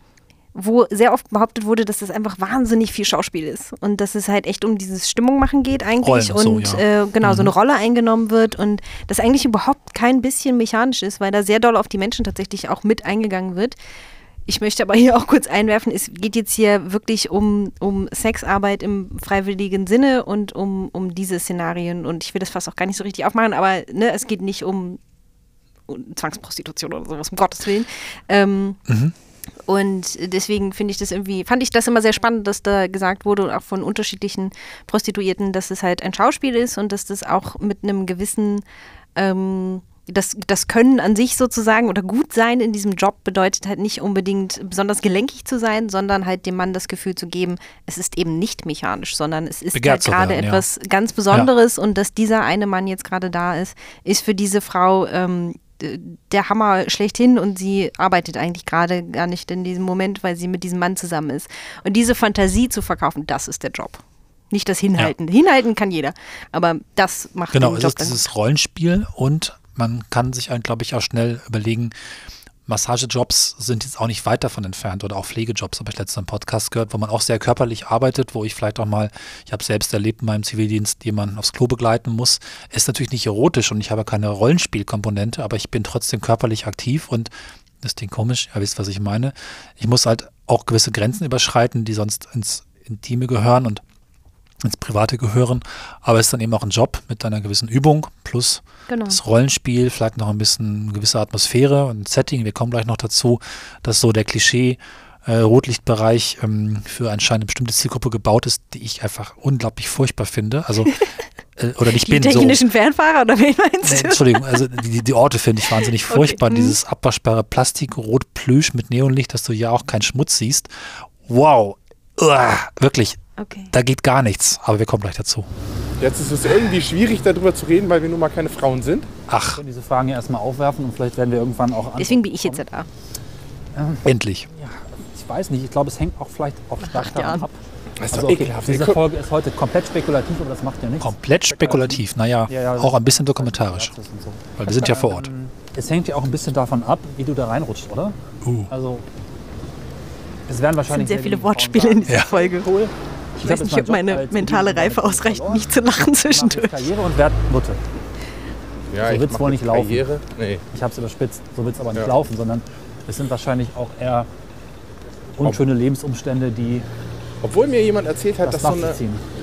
wo sehr oft behauptet wurde, dass das einfach wahnsinnig viel Schauspiel ist und dass es halt echt um dieses Stimmung machen geht eigentlich Rollen, so, und ja. äh, genau so Mhm. eine Rolle eingenommen wird und das eigentlich überhaupt kein bisschen mechanisch ist, weil da sehr doll auf die Menschen tatsächlich auch mit eingegangen wird. Ich möchte aber hier auch kurz einwerfen, es geht jetzt hier wirklich um, um Sexarbeit im freiwilligen Sinne und um, um diese Szenarien und ich will das fast auch gar nicht so richtig aufmachen, aber ne, es geht nicht um, Zwangsprostitution oder sowas, um Gottes Willen. Ähm, und deswegen finde ich das irgendwie, fand ich das immer sehr spannend, dass da gesagt wurde, auch von unterschiedlichen Prostituierten, dass es halt ein Schauspiel ist und dass das auch mit einem gewissen, ähm, das, das Können an sich sozusagen oder gut sein in diesem Job bedeutet halt nicht unbedingt besonders gelenkig zu sein, sondern halt dem Mann das Gefühl zu geben, es ist eben nicht mechanisch, sondern es ist Begehrt halt gerade werden, ja. etwas ganz Besonderes und dass dieser eine Mann jetzt gerade da ist, ist für diese Frau ähm, der Hammer schlechthin und sie arbeitet eigentlich gerade gar nicht in diesem Moment, weil sie mit diesem Mann zusammen ist. Und diese Fantasie zu verkaufen, das ist der Job. Nicht das Hinhalten. Hinhalten kann jeder, aber das macht Genau, es Job ist dieses Rollenspiel und man kann sich, glaube ich, auch schnell überlegen, Massagejobs sind jetzt auch nicht weit davon entfernt oder auch Pflegejobs, habe ich letztens im Podcast gehört, wo man auch sehr körperlich arbeitet, wo ich vielleicht auch mal, ich habe selbst erlebt in meinem Zivildienst, jemanden aufs Klo begleiten muss. Ist natürlich nicht erotisch und ich habe keine Rollenspielkomponente, aber ich bin trotzdem körperlich aktiv und das klingt komisch, ihr wisst, was ich meine. Ich muss halt auch gewisse Grenzen überschreiten, die sonst ins Intime gehören und ins Private gehören, aber es ist dann eben auch ein Job mit einer gewissen Übung plus Genau. das Rollenspiel, vielleicht noch ein bisschen eine gewisse Atmosphäre und ein Setting. Wir kommen gleich noch dazu, dass so der Klischee äh, Rotlichtbereich ähm, für anscheinend eine bestimmte Zielgruppe gebaut ist, die ich einfach unglaublich furchtbar finde. Also äh, oder nicht Die bin so. technischen Fernfahrer oder wen meinst Nee, du? Entschuldigung, also die, die Orte finde ich wahnsinnig Okay, furchtbar. mhm. Dieses abwaschbare Plastik, rot Plüsch mit Neonlicht, dass du ja auch keinen Schmutz siehst. Wow, Uah, wirklich, Okay. da geht gar nichts. Aber wir kommen gleich dazu. Jetzt ist es irgendwie schwierig, darüber zu reden, weil wir nun mal keine Frauen sind. Ach, Wir können diese Fragen ja erstmal aufwerfen und vielleicht werden wir irgendwann auch an. Deswegen bin ich jetzt ja da. endlich. Ich weiß nicht, ich glaube, es hängt auch vielleicht auch stark daran ab. Das ist Also doch okay, ekelhaft. diese Folge ist heute komplett spekulativ, aber das macht ja nichts. Komplett spekulativ. Naja, Ja, ja, auch ein bisschen dokumentarisch. So. Weil wir sind ja vor Ort. Es hängt ja auch ein bisschen davon ab, wie du da reinrutscht, oder? Uh. Also, es werden Es wahrscheinlich sind sehr viele wenige Frauen Wortspiele in dieser Ja. Folge. Cool. Ich weiß nicht, ob meine mentale Reife ausreicht, verloren. nicht zu lachen zwischendurch. Karriere und werd Mutter. Ja, So ich wird's mach wohl nicht laufen. Karriere. Nee. Ich habe es überspitzt, so wird es aber nicht Ja. laufen, sondern es sind wahrscheinlich auch eher unschöne Lebensumstände, die Obwohl mir jemand erzählt hat, Das dass so eine,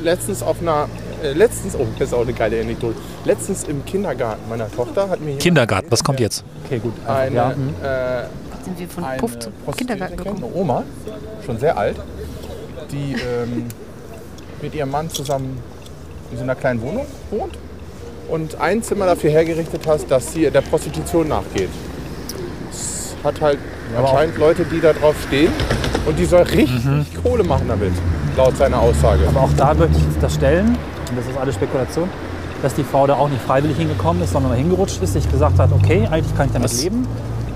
letztens auf einer, äh, letztens, oh, das ist auch eine geile Anekdote. Letztens im Kindergarten meiner Tochter hat mir jemand Kindergarten, was kommt jetzt? Okay, gut. einfach, eine, ja, hm. äh, Sind wir von Puff zu Kindergarten gekommen? eine Oma, schon sehr alt, die ähm, mit ihrem Mann zusammen in so einer kleinen Wohnung wohnt und ein Zimmer dafür hergerichtet hat, dass sie der Prostitution nachgeht. Es hat halt aber anscheinend Leute, die da drauf stehen und die soll richtig Kohle machen damit, laut seiner Aussage. Aber auch da möchte ich das stellen, und das ist alles Spekulation, dass die Frau da auch nicht freiwillig hingekommen ist, sondern hingerutscht ist, sich gesagt hat, okay, eigentlich kann ich damit Was? leben.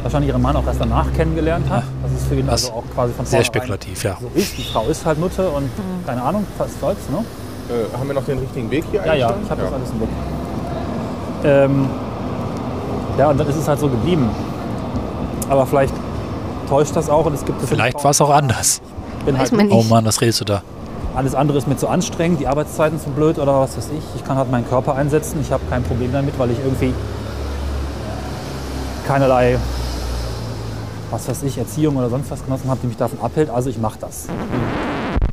Wahrscheinlich ihren Mann auch erst danach kennengelernt hat. Das ist für ihn Was? also auch quasi von Sehr spekulativ, ja. So ist, die Frau ist halt Mutter und keine Ahnung, was soll's, ne? Äh, haben wir noch den richtigen Weg hier Ja, ja, eingeschlagen? ich habe das alles im Blick. Ähm, ja, und dann ist es halt so geblieben. Aber vielleicht täuscht das auch und es gibt Vielleicht war es auch anders. halt, man Oh. Mann, was redest du da? Alles andere ist mir zu anstrengend, die Arbeitszeiten zu blöd oder was weiß ich. Ich kann halt meinen Körper einsetzen, ich habe kein Problem damit, weil ich irgendwie keinerlei, was weiß ich, Erziehung oder sonst was genossen habe, die mich davon abhält. Also ich mache das.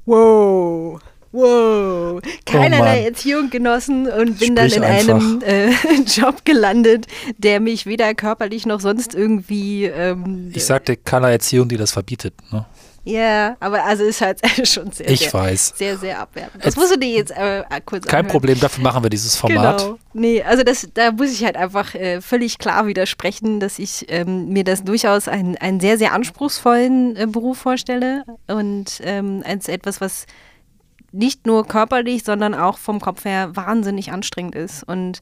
Wow. Wow. Keinerlei Oh. Erziehung genossen und bin dann Sprich in einem äh, Job gelandet, der mich weder körperlich noch sonst irgendwie. Ähm, Ich sagte keiner Erziehung, die das verbietet. Ne? Ja, aber also ist halt schon sehr, Ich sehr, weiß. sehr, sehr abwertend. Das musst du dir jetzt äh, kurz Kein anhören. Problem, dafür machen wir dieses Format. Genau. Nee, also das, da muss ich halt einfach äh, völlig klar widersprechen, dass ich ähm, mir das durchaus einen, einen sehr, sehr anspruchsvollen äh, Beruf vorstelle und ähm, als etwas, was nicht nur körperlich, sondern auch vom Kopf her wahnsinnig anstrengend ist. Und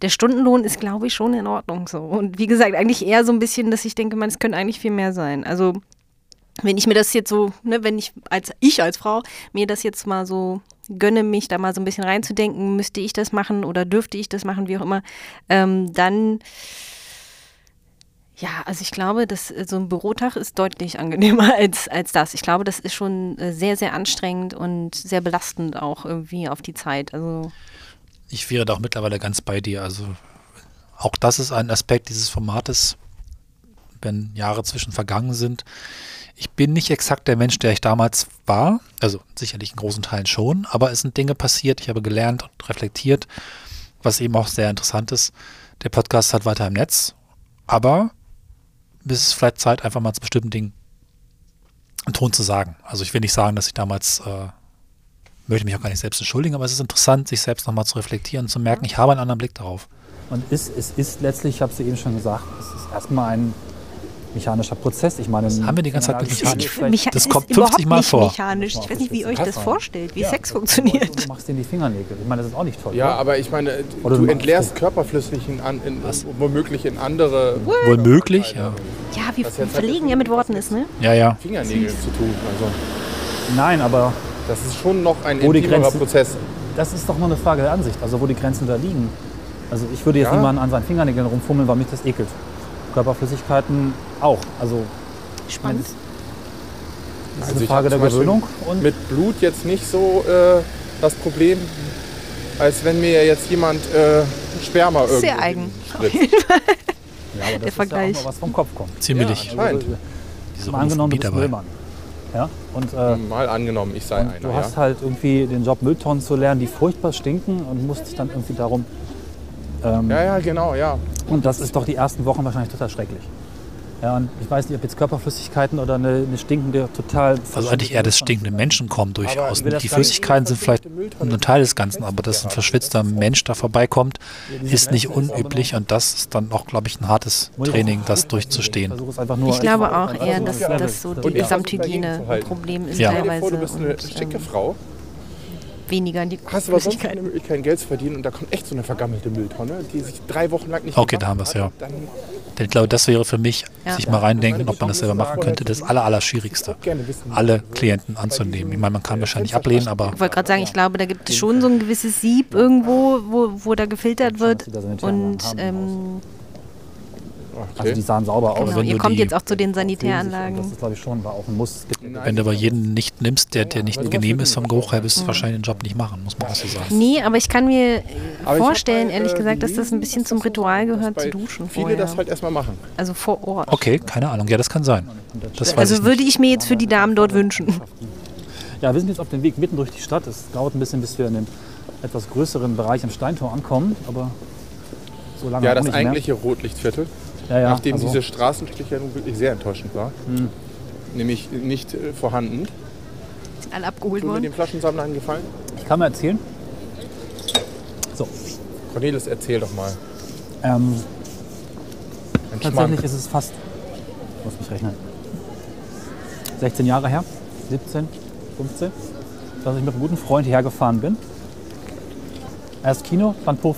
der Stundenlohn ist, glaube ich, schon in Ordnung so. Und wie gesagt, eigentlich eher so ein bisschen, dass ich denke, man, es könnte eigentlich viel mehr sein. Also wenn ich mir das jetzt so, ne, wenn ich als ich als Frau mir das jetzt mal so gönne, mich da mal so ein bisschen reinzudenken, müsste ich das machen oder dürfte ich das machen, wie auch immer, ähm, dann Ja, also ich glaube, dass äh, so ein Bürotag ist deutlich angenehmer als, als das. Ich glaube, das ist schon äh, sehr, sehr anstrengend und sehr belastend auch irgendwie auf die Zeit. Also Ich wäre da auch mittlerweile ganz bei dir. Also auch das ist ein Aspekt dieses Formates, wenn Jahre zwischen vergangen sind. Ich bin nicht exakt der Mensch, der ich damals war. Also sicherlich in großen Teilen schon, aber es sind Dinge passiert. Ich habe gelernt und reflektiert, was eben auch sehr interessant ist. Der Podcast hat weiter im Netz, aber es ist vielleicht Zeit, einfach mal zu bestimmten Dingen einen Ton zu sagen. Also ich will nicht sagen, dass ich damals äh, möchte mich auch gar nicht selbst entschuldigen, aber es ist interessant, sich selbst nochmal zu reflektieren und zu merken, ich habe einen anderen Blick darauf. Und ist, es ist letztlich, ich habe es eben schon gesagt, es ist erstmal ein mechanischer Prozess. Ich meine, haben wir die ganze Zeit mit mechanisch. Mecha Das kommt ist überhaupt 50 Mal nicht vor. mechanisch. Ich weiß nicht, wie ihr euch das Ja. vorstellt, wie Ja, Sex funktioniert. du machst dir die Fingernägel. Ich meine, das ist auch nicht toll. Ja, oder? aber ich meine, Oder du du entleerst Körperflüssigkeiten an, in, womöglich in andere Wohl möglich, ja. Ja, wie Das jetzt verlegen er mit Worten ist, ne? Ja, ja. Fingernägel zu tun. Also Nein, aber das ist schon noch ein intimerer Prozess. das ist doch nur eine Frage der Ansicht, also wo die Grenzen da liegen. Also ich würde jetzt Ja. niemanden an seinen Fingernägeln rumfummeln, weil mich das ekelt. Körperflüssigkeiten auch. Also Spannend. das ist Also eine Frage der Gewöhnung. Und Mit Blut jetzt nicht so äh, das Problem, als wenn mir jetzt jemand äh, Sperma irgendwo Sehr eigen. ja, aber das ist Vergleich. ja auch mal was vom Kopf kommt. Ziemlich. Ja, scheint. Diese Mal angenommen, du bist. Müllmann. Ja? Und, äh, Mal angenommen, ich sei einer. du ja. hast halt irgendwie den Job, Mülltonnen zu lernen, die furchtbar stinken und musst dich dann irgendwie darum... Ähm, ja, ja, genau, ja. Und das ist doch die ersten Wochen wahrscheinlich total schrecklich. Ja, und ich weiß nicht, ob jetzt Körperflüssigkeiten oder eine, eine stinkende, total... Also eigentlich eher das stinkende Menschen kommen durchaus. Die Flüssigkeiten sind vielleicht ein Teil des Ganzen, aber dass ein verschwitzter Mensch da vorbeikommt, ist nicht unüblich und das ist dann auch, glaube ich, ein hartes Training, das durchzustehen. Ich glaube auch eher, dass das so die Gesamthygiene halten. Problem ist Ja. Teilweise du bist eine schicke ähm, Frau, weniger in die hast aber sonst keine Möglichkeit, Geld zu verdienen und da kommt echt so eine vergammelte Mülltonne, die sich drei Wochen lang nicht Okay, da haben wir's, hat. ja. Dann Denn ich glaube, das wäre für mich, Ja. sich mal reindenken, ob man das selber machen könnte, das aller, Schwierigste. Alle Klienten anzunehmen. Ich meine, man kann wahrscheinlich ablehnen, aber Ich wollte gerade sagen, ich glaube, da gibt es schon so ein gewisses Sieb irgendwo, wo, wo da gefiltert wird. Und haben ähm, Also die sahen sauber aus. genau, wenn ihr du kommt jetzt auch zu den Das Sanitäranlagen. ist, glaube ich, schon war auch ein Muss. Wenn du aber jeden nicht nimmst, der, der nicht genehm ist vom Geruch her, wirst du wahrscheinlich den Job nicht machen, muss man auch so sagen. Nee, aber ich kann mir Aber ich vorstellen, mal, ehrlich äh, gesagt, dass das ein bisschen zum das Ritual gehört, zu duschen Viele vorher. das halt erstmal machen. Also vor Ort. Okay, keine Ahnung. Ja, das kann sein. Das weiß ich Also nicht. würde ich mir jetzt für die Damen dort wünschen. Ja, wir sind jetzt auf dem Weg mitten durch die Stadt. Es dauert ein bisschen, bis wir in den etwas größeren Bereich am Steintor ankommen, aber so lange Ja, das nicht eigentliche Rotlichtviertel, mehr. Ja, ja, nachdem also, diese Straßenstrich ja nun wirklich sehr enttäuschend war, nämlich nicht äh, vorhanden. Alle abgeholt worden. dem Flaschensammler einen Gefallen? Ich kann mal erzählen. So, Cornelis, erzähl doch mal. ähm, Ein tatsächlich Schmank. ist es fast, ich muss mich rechnen, 16 Jahre her, 17, 15, dass ich mit einem guten Freund hergefahren bin. Erst Kino, dann Puff,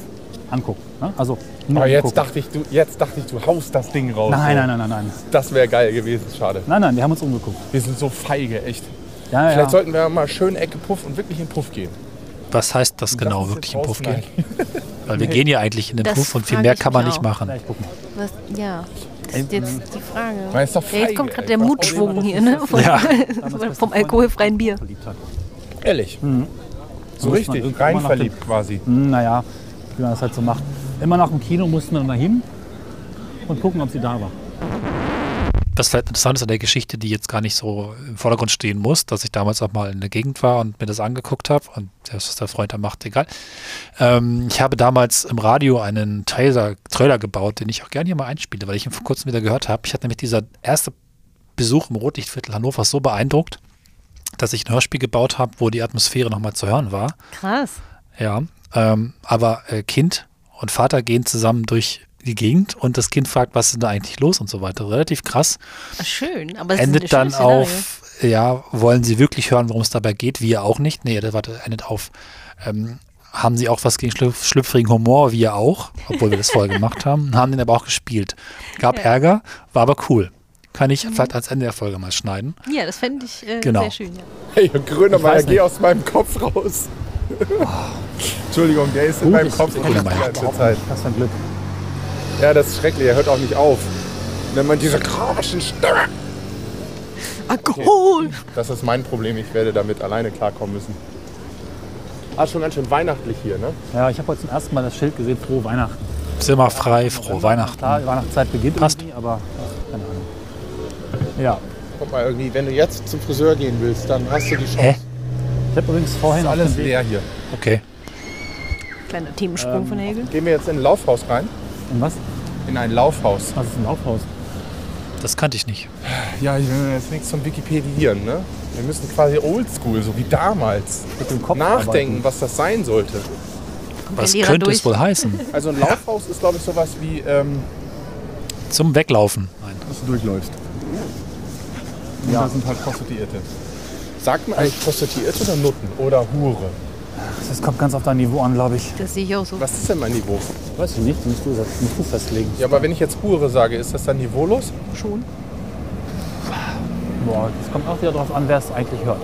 angucken. Ne? Also nur Aber jetzt angucken. dachte, ich, du, jetzt dachte ich, du haust das Ding raus. Nein, so. nein, nein, nein, nein. Das wäre geil gewesen, schade. Nein, nein, wir haben uns umgeguckt. Wir sind so feige, echt. Ja, Vielleicht ja. sollten wir mal schön Ecke Puff und wirklich in Puff gehen. Was heißt das genau, ist wirklich im Puff gehen? Weil wir gehen ja eigentlich in den Das Puff und viel mehr kann man mich nicht auch. machen. Was, ja, das ist jetzt die Frage. Man ist doch Ja, jetzt kommt gerade der Mutschwung hier, ne? Von, Ja. vom alkoholfreien Bier. Verliebt hat. Ehrlich. So Muss man richtig, rein verliebt quasi. Hm, naja, wie man das halt so macht. Immer nach dem Kino mussten wir dann dahin und gucken, ob sie da war. Was vielleicht interessant ist an der Geschichte, die jetzt gar nicht so im Vordergrund stehen muss, dass ich damals auch mal in der Gegend war und mir das angeguckt habe und das, was der Freund da macht, egal. Ähm, ich habe damals im Radio einen Trailer, Trailer gebaut, den ich auch gerne hier mal einspiele, weil ich ihn vor kurzem wieder gehört habe. Ich hatte nämlich dieser erste Besuch im Rotlichtviertel Hannovers so beeindruckt, dass ich ein Hörspiel gebaut habe, wo die Atmosphäre nochmal zu hören war. Krass. Ja, ähm, aber äh, Kind und Vater gehen zusammen durch die Gegend und das Kind fragt, was ist denn da eigentlich los und so weiter. Relativ krass. Ah, Schön, aber es endet dann Szenario. auf, ja, wollen Sie wirklich hören, worum es dabei geht? Wir auch nicht. Nee, der warte, endet auf. Ähm, haben Sie auch was gegen schlüpf schlüpfrigen Humor? Wir auch, obwohl wir das vorher gemacht haben. Haben den aber auch gespielt. Gab Ja. Ärger, war aber cool. Kann ich vielleicht als Ende der Folge mal schneiden. Ja, das fände ich äh, Genau. sehr schön. Ja. Hey, Grönemeyer, geh aus meinem Kopf raus. Entschuldigung, der ist in meinem ich- Kopf die das ganze Zeit. Was für ein Glück. Ja, das ist schrecklich, er hört auch nicht auf. Nennt man diese grauischen Stimme. Alkohol! Das ist mein Problem. Ich werde damit alleine klarkommen müssen. Ah, schon ganz schön weihnachtlich hier, ne? Ja, ich habe heute zum ersten Mal das Schild gesehen, frohe Weihnachten. Zimmer frei, frohe Weihnachten. Klar, die Weihnachtszeit beginnt Passt. irgendwie, aber ach, keine Ahnung. Ja, Guck mal, irgendwie, wenn du jetzt zum Friseur gehen willst, dann hast du die Chance. Hä? Ich habe übrigens vorhin Ist alles leer hier. Okay. Kleiner Themensprung von Helge. Gehen wir jetzt in ein Laufhaus rein? in was? In ein Laufhaus. Was ist ein Laufhaus? Das kannte ich nicht. Ja, ich will jetzt nichts zum Wikipedieren, ne? Wir müssen quasi oldschool, so wie damals, Mit dem Kopf nachdenken, arbeiten. was das sein sollte. Was könnte durch. es wohl heißen? Also ein Laufhaus ist, glaube ich, sowas wie, ähm, Zum Weglaufen. Nein. dass du durchläufst. Und da sind halt Prostituierte. Sagt man eigentlich Prostituierte oder Nutten oder Hure? Das kommt ganz auf dein Niveau an, glaube ich. Das sehe ich auch so. Was ist denn mein Niveau? Weiß ich nicht, musst du, musst du festlegen. Ja, aber wenn ich jetzt Hure sage, ist das dann niveaulos? Schon. Boah, das kommt auch wieder darauf an, wer es eigentlich hört.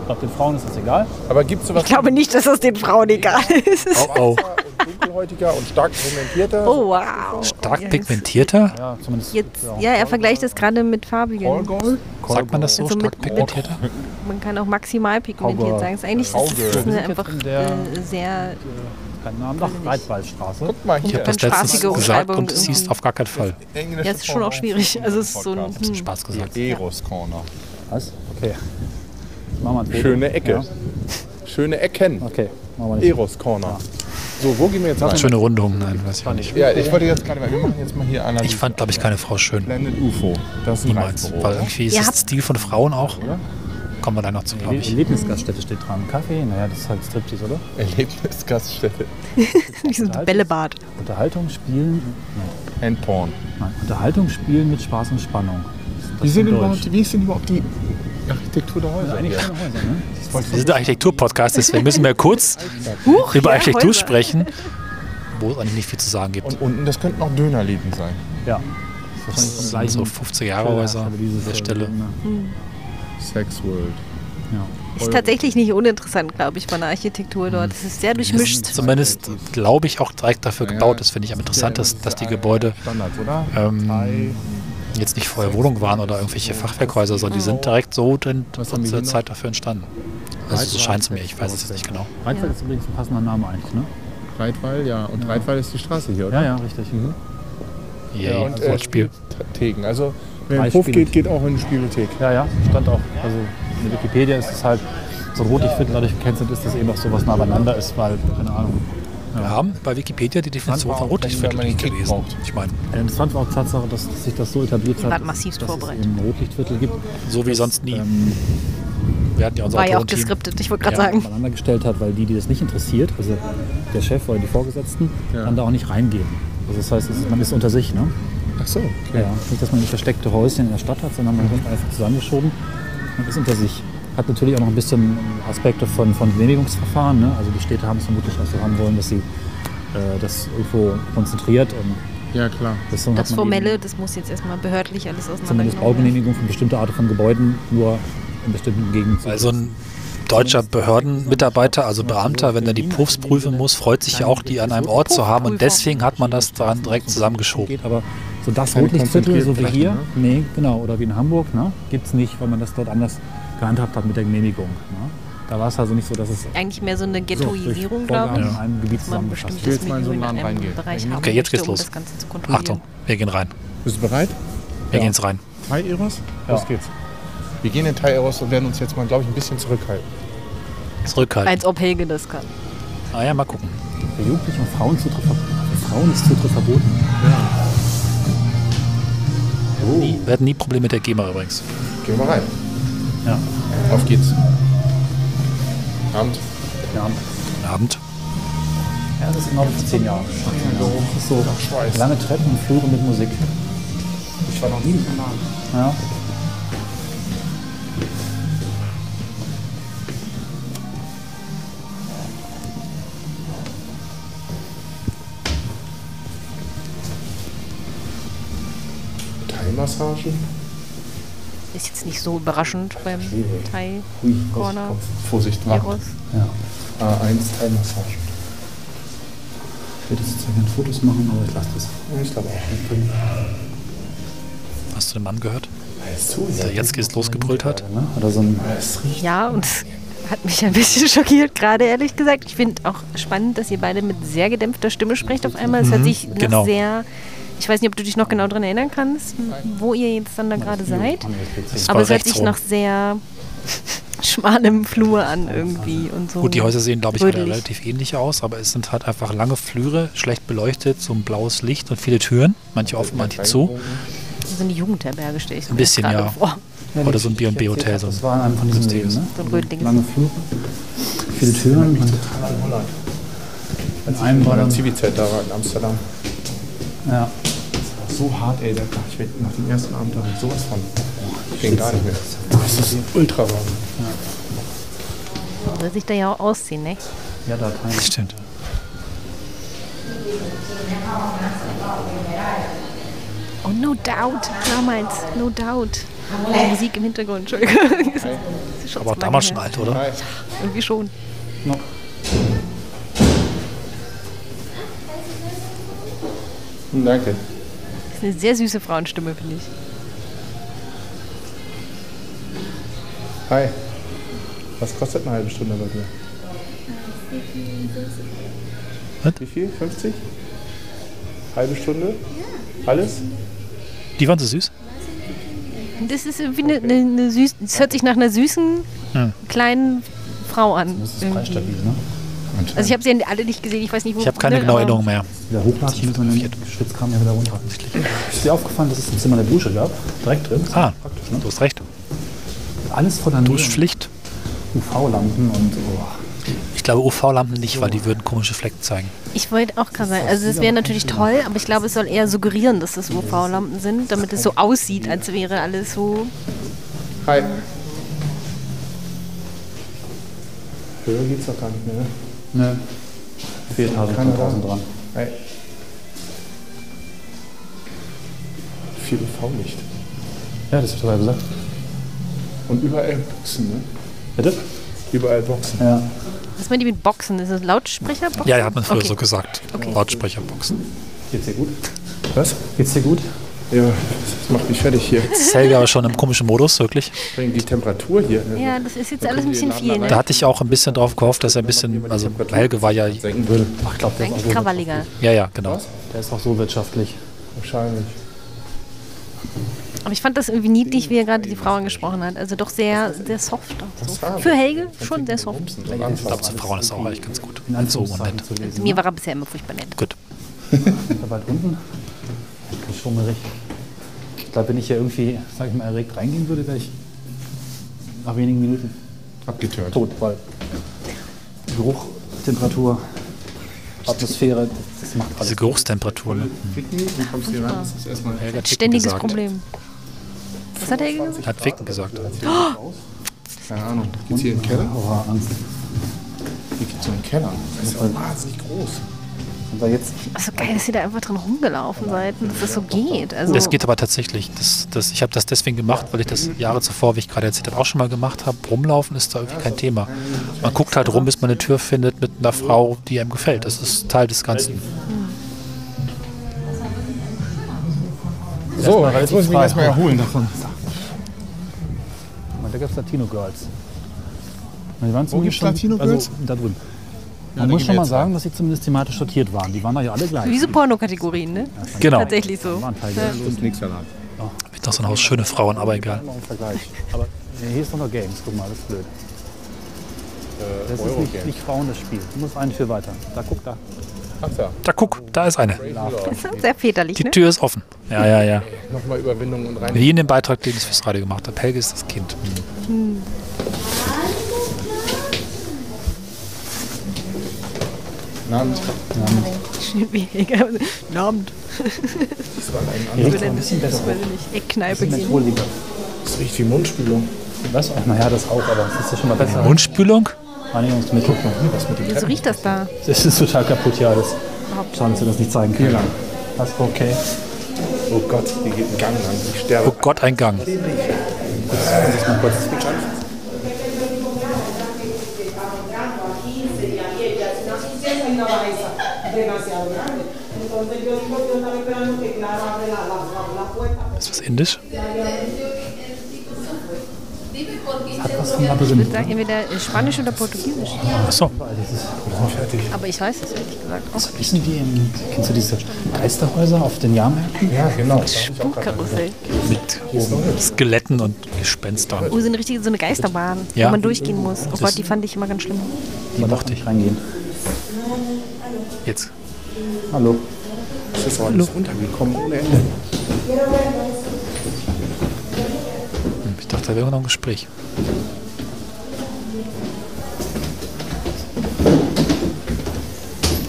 Ich glaube, den Frauen ist das egal. Aber gibt es sowas Ich glaube nicht, dass das den Frauen egal ist. Oh, oh. Dunkelhäutiger und stark pigmentierter? Oh, wow. Stark pigmentierter? Ja, zumindest. Jetzt, ja, er vergleicht das gerade mit farbigen. Callgirl? Sagt man das so? Also mit- Stark pigmentierter? Man kann auch maximal pigmentiert sagen. Es ist eigentlich das ist eine einfach äh, sehr Namen. Reitwaldstraße. Guck mal Ich hier. habe das letztens gesagt und es hieß auf gar keinen Fall. Ja, es ist schon auch schwierig. Also es ist so ein- hm. Spaß gesagt. Eros Corner. Was? Okay. Machen wir ein. Schöne Ecke. Ja. Schöne Ecken. Okay, machen wir nicht. Eros Corner. So, wo gehen wir jetzt rein? Schöne Rundung, nein, weiß ich nicht. Ja, ich wollte jetzt gerade mal, wir machen jetzt mal hier Analyse. Ich fand, glaube ich, keine Frau schön. Blended UFO. Das ist ein Niemals. Weil irgendwie ist das Stil von Frauen auch. Oder? Kommen wir da noch zu, glaube ich. Erlebnisgaststätte steht dran. Kaffee? Naja, das ist halt Striptease, oder? Erlebnisgaststätte. Diesen Bällebad. Unterhaltung, Spielen. Nein. And Porn. Nein. Unterhaltung, Spielen mit Spaß und Spannung. Wie, sind in überhaupt, wie ist denn überhaupt die Architektur der Häuser? Schöne Häuser, ne? Wir sind der Architektur-Podcast, deswegen müssen wir kurz Huch, über ja, Architektur Häuser. sprechen, wo es eigentlich nicht viel zu sagen gibt. Und unten, das könnten auch Dönerläden sein. Ja. Das ist Das sind so gleichen 50er-Jahre-Häuser Stelle, dieses, an der äh, Stelle. ne? Sex World. Ja. Ist tatsächlich nicht uninteressant, glaube ich, von der Architektur dort. Es ist sehr durchmischt. Zumindest, glaube ich, auch direkt dafür Ja, gebaut. Das finde ich am interessantesten, dass die Gebäude Standards, oder? ähm. Jetzt nicht vorher Wohnungen waren oder irgendwelche Fachwerkhäuser, sondern die sind direkt so denn zur? Zeit dafür entstanden. Also so scheint es mir, ich weiß es jetzt nicht genau. Rheinfeld ist übrigens ein passender Name eigentlich, ne? Reitwall, ja. Und Reitwall ist die Straße hier, oder? Ja, ja, richtig. Yay, und, äh, Wortspiel. Theken. Also, wer in den Spiele. geht, geht auch in die Spielothek. Ja, ja, stand auch. Also in der Wikipedia ist es halt so ein Rotlichtviertel dadurch gekennzeichnet ist, dass eben auch sowas nah beieinander ist, weil, keine Ahnung. Wir haben bei Wikipedia die Definition von Rotlichtviertel nicht gelesen. braucht. Ich meine, Interessant war auch Tatsache, dass sich das so etabliert hat, massivst dass vorbereitet. es eben ein Rotlichtviertel gibt, so wie sonst nie. ähm, Wir hatten ja unser War ja auch geskriptet, ich wollte gerade Ja, sagen. übereinander gestellt hat, weil die, die das nicht interessiert, also der Chef oder die Vorgesetzten, Ja. dann da auch nicht reingehen. Also das heißt, man ist unter sich, ne? Ach so, okay. Ja, nicht, dass man ein versteckte Häuschen in der Stadt hat, sondern man wird einfach zusammengeschoben. Man ist unter sich. Hat natürlich auch noch ein bisschen Aspekte von, von Genehmigungsverfahren. Ne? Also die Städte haben es vermutlich auch so haben wollen, dass sie äh, das irgendwo konzentriert und Ja, klar. Das Formelle, eben das muss jetzt erstmal behördlich alles zumindest auseinandergenommen werden. Baugenehmigung für bestimmte Arten von Gebäuden nur in bestimmten Gegenden. zu- Weil so ein deutscher Behördenmitarbeiter, also Beamter, wenn er die Puffs prüfen muss, freut sich ja auch, die an einem Ort zu haben. Und deswegen hat man das dann direkt zusammengeschoben. geht, aber so das Rotlichtviertel, so wie hier, Flächen, nee, genau, oder wie in Hamburg, ne, gibt es nicht, weil man das dort anders gehandhabt hat mit der Genehmigung. Ne? Da war es also nicht so, dass es Eigentlich mehr so eine Ghettoisierung, Vorgaben glaube ich. in einem Gebiet zusammengefasst bestimmtes wird. jetzt mal in so einen Laden reingehen. Okay, jetzt geht's um los. kontrollieren. Achtung, wir gehen rein. Bist du bereit? Wir Ja. gehen's rein. Thai Eros? Ja. Los geht's. Wir gehen in Thai Eros und werden uns jetzt mal, glaube ich, ein bisschen zurückhalten. Zurückhalten. Als ob Helge das kann. Ah ja, mal gucken. Für Jugendliche und Frauen Zutritt Frauen ist Zutritt verboten. Wir hatten nie Probleme mit der GEMA übrigens. Gehen wir mal rein. Ja. Auf geht's. Abend. ja. Guten Abend. Ja, das ist genau vor zehn Jahren. Das ist so Schweiß. lange Treppen und Flure mit Musik. Ich war noch nie im Laden. Ja. Thai-Massagen? Ist jetzt nicht so überraschend beim Thai Corner. Vorsicht, ja. A1 Thai-Massagen. Ich würde jetzt sehr gerne Fotos machen, aber ich lasse das. Ich glaube auch. zu dem Mann gehört, So, der jetzt geht's losgebrüllt hat. Ne? Oder so ein Es riecht Ja, und es hat mich ein bisschen schockiert, gerade ehrlich gesagt. Ich finde auch spannend, dass ihr beide mit sehr gedämpfter Stimme sprecht auf einmal. Es hört sich nach genau. sehr. Ich weiß nicht, ob du dich noch genau daran erinnern kannst, wo ihr jetzt dann da gerade seid. Das Aber es hört sich nach sehr schmalem Flur an irgendwie und so. Gut, die Häuser sehen, glaube ich, relativ ähnlich aus, aber es sind halt einfach lange Flüre, schlecht beleuchtet, so ein blaues Licht und viele Türen. Manche offen, manche zu. So eine Jugendherberge stelle ich Ein bisschen, ja. vor. Oder so ein B&B-Hotel. So Das ein war in einem von diesen Leben, ne? So ein rötliches. Lange Flure, viele Türen. Und in einem war dann, Zivi-Zeit da war in Amsterdam. Ja, So hart, ey. Da dachte ich, werd nach dem ersten Abend da ich sowas von. Ging gar nicht mehr. Das ist ultra warm. Soll sich da ja auch ausziehen, ne? ja, Dateien. Das stimmt. Oh, no doubt. Damals, no doubt. Oh, Musik im Hintergrund, Entschuldigung. Das Aber damals schon alt, oder? Hi. Irgendwie schon. Danke. Das ist eine sehr süße Frauenstimme, finde ich. Hi. Was kostet eine halbe Stunde bei dir? Was? Wie viel? 50? Halbe Stunde? Alles? Die waren so süß. Das ist irgendwie eine, eine, eine süß, es hört sich nach einer süßen Hm. kleinen Frau an. Das ist preisstabil, ne? Also ich habe sie alle nicht gesehen, ich weiß nicht, wo. Ich habe keine ne, genaue Erinnerung mehr. Wieder hochlatschen, müssen wir den Schwitzkram ja wieder runter. Ist dir aufgefallen, dass es im Zimmer eine Dusche gab? Direkt drin? Ah, Praktisch, ne? du hast recht. Alles voller Duschpflicht. UV-Lampen und oh. Ich glaube UV-Lampen nicht, weil die würden komische Flecken zeigen. Ich wollte auch gerade sagen, also es wäre natürlich toll, aber ich glaube, es soll eher suggerieren, dass das UV-Lampen sind, damit es so aussieht, als wäre alles so. Hi. Höher geht's doch gar nicht mehr, ne? Ne. 4000, Keiner da. 5000 dran. Hi. Viel UV-Licht. Ja, das du ja gesagt. Und überall Boxen, ne? Bitte? Überall Boxen. Ja. Was meint ihr mit Boxen? Ist das Lautsprecherboxen? Ja, ja, hat man früher Okay. so gesagt. Okay. Lautsprecherboxen. Geht's dir gut? Was? Geht's dir gut? Ja, das macht mich fertig hier. Das ist Helga aber schon im komischen Modus, wirklich. Die Temperatur hier. ne? Ja, das ist jetzt Da alles ein bisschen viel, ne? Da hatte ich auch ein bisschen drauf gehofft, dass er ein bisschen, also Helge war ja, senken würde. Ach, ich glaube, der ist auch Eigentlich so krawalliger. ja, ja, genau. Der ist auch so wirtschaftlich. Wahrscheinlich. Aber ich fand das irgendwie niedlich, wie er gerade die Frau angesprochen hat. Also doch sehr, sehr soft. Auch so. Für Helge schon sehr soft. Ich glaube, zu Frauen ist auch eigentlich ganz gut. In So und nett. Also mir war er bisher immer furchtbar nett. Gut. Wir bald unten? Schummerig. Ich glaube, wenn ich hier irgendwie, sag ich mal, erregt reingehen würde, wäre ich nach wenigen Minuten Abgetört. tot, weil Geruch, Temperatur, Atmosphäre, das macht alles. Diese Geruchstemperatur. Ne? Ficken, du kommst hier rein, das ist erstmal Ficken Ständiges gesagt. Problem. Was hat Helge gesagt? Hat Ficken gesagt. Keine Ahnung. Geht's hier in den Keller? Oh, Angst. Hier so in den Keller. Das ist ja wahnsinnig groß. Wir jetzt Ach so geil, dass ihr da einfach drin rumgelaufen seid und dass das so geht. Also, Das geht aber tatsächlich. Das, das, ich habe das deswegen gemacht, weil ich das Jahre zuvor, wie ich gerade erzählt habe, auch schon mal gemacht habe. Rumlaufen ist da irgendwie kein Thema. Man guckt halt rum, bis man eine Tür findet mit einer Frau, die einem gefällt. Das ist Teil des Ganzen. So, Erstmal jetzt muss ich mich erstmal erholen davon. Da gibt es Latino Girls. Die waren Wo gibt's schon- Latino Girls? Also, da drüben. Man muss schon mal sagen, dass sie zumindest thematisch sortiert waren. Die waren da ja alle gleich. wie so Pornokategorien, ne? Genau. Tatsächlich so. Ja. Ist nichts Salat. Mit noch so ein Haus schöne Frauen, aber egal. Aber hier ist doch noch Games. Guck mal, das ist blöd. Das ist nicht, nicht Frauen das Spiel. Du musst einen für weiter. Da guck da. Ach ja. Da guck, da ist eine. Das ist sehr väterlich, Die ne? Tür ist offen. Ja, ja, ja. Nochmal Überwindung und rein. Wie in dem Beitrag, den ich fürs Radio gemacht habe. Helge ist das Kind. Abend. Guten Abend. Das war ein Hier anderes. ein bisschen besser. Ich nicht. Eckkneipe gehen. Das riecht wie Mundspülung. Was? Naja, das auch, aber es ist ja schon mal besser. Mundspülung? Reinigungsmittel. Was mit dem Wieso riecht das da? Das ist total kaputt hier alles. Schade, dass wir das nicht zeigen können. Hier lang. Das ist okay. Oh Gott, hier geht ein Gang lang. Ich sterbe. Oh Gott, ein Gang. Das mal kurz. Ist das indisch? Was Ich würde sagen, entweder Spanisch oder Portugiesisch. Achso. Aber ich weiß es ehrlich gesagt auch. Wissen die, im, kennst du diese Geisterhäuser auf den Jahrmärkten? Ja, genau. Spukkarussell. Mit Skeletten und Gespenstern. Oh, so eine richtige, so eine Geisterbahn, Ja. wo man durchgehen muss. Oh Gott, die fand ich immer ganz schlimm. Die mochte ich. Reingehen. Jetzt. Hallo. Das ist alles runtergekommen ohne Ende. Ich dachte, da wäre noch ein Gespräch.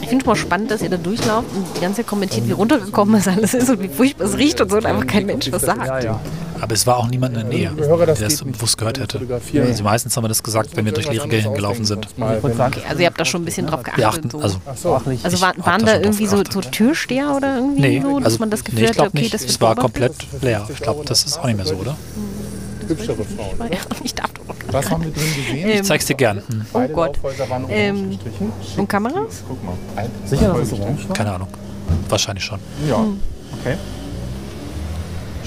Ich finde es mal spannend, dass ihr da durchlauft und die ganze Zeit kommentiert, wie runtergekommen das alles ist und wie furchtbar es riecht und so und einfach kein Mensch was sagt. Ja, ja. Aber es war auch niemand in der Nähe, Hörer, der das nicht. bewusst gehört hätte. Fotografieren. Also meistens haben wir das gesagt, wenn wir durch leere Gänge gelaufen sind. Sagen, Also ihr habt da schon ein bisschen drauf Wir geachtet. achten, so. also sprachlich. also ich waren, waren da irgendwie so, so. Türsteher oder irgendwie Nee, so, dass also man das Gefühl nee, hatte, okay, nicht. das Es war komplett leer. Ich glaube, das ist auch nicht mehr so, oder? hübschere Frauen. Ich darf doch. Was haben wir drin gesehen? Ich zeig's dir gern. Hm, Beide Gott. Ähm. Und Kameras? Guck mal. Sicher, dass es orange war? keine Ahnung. Wahrscheinlich schon. Ja. Okay.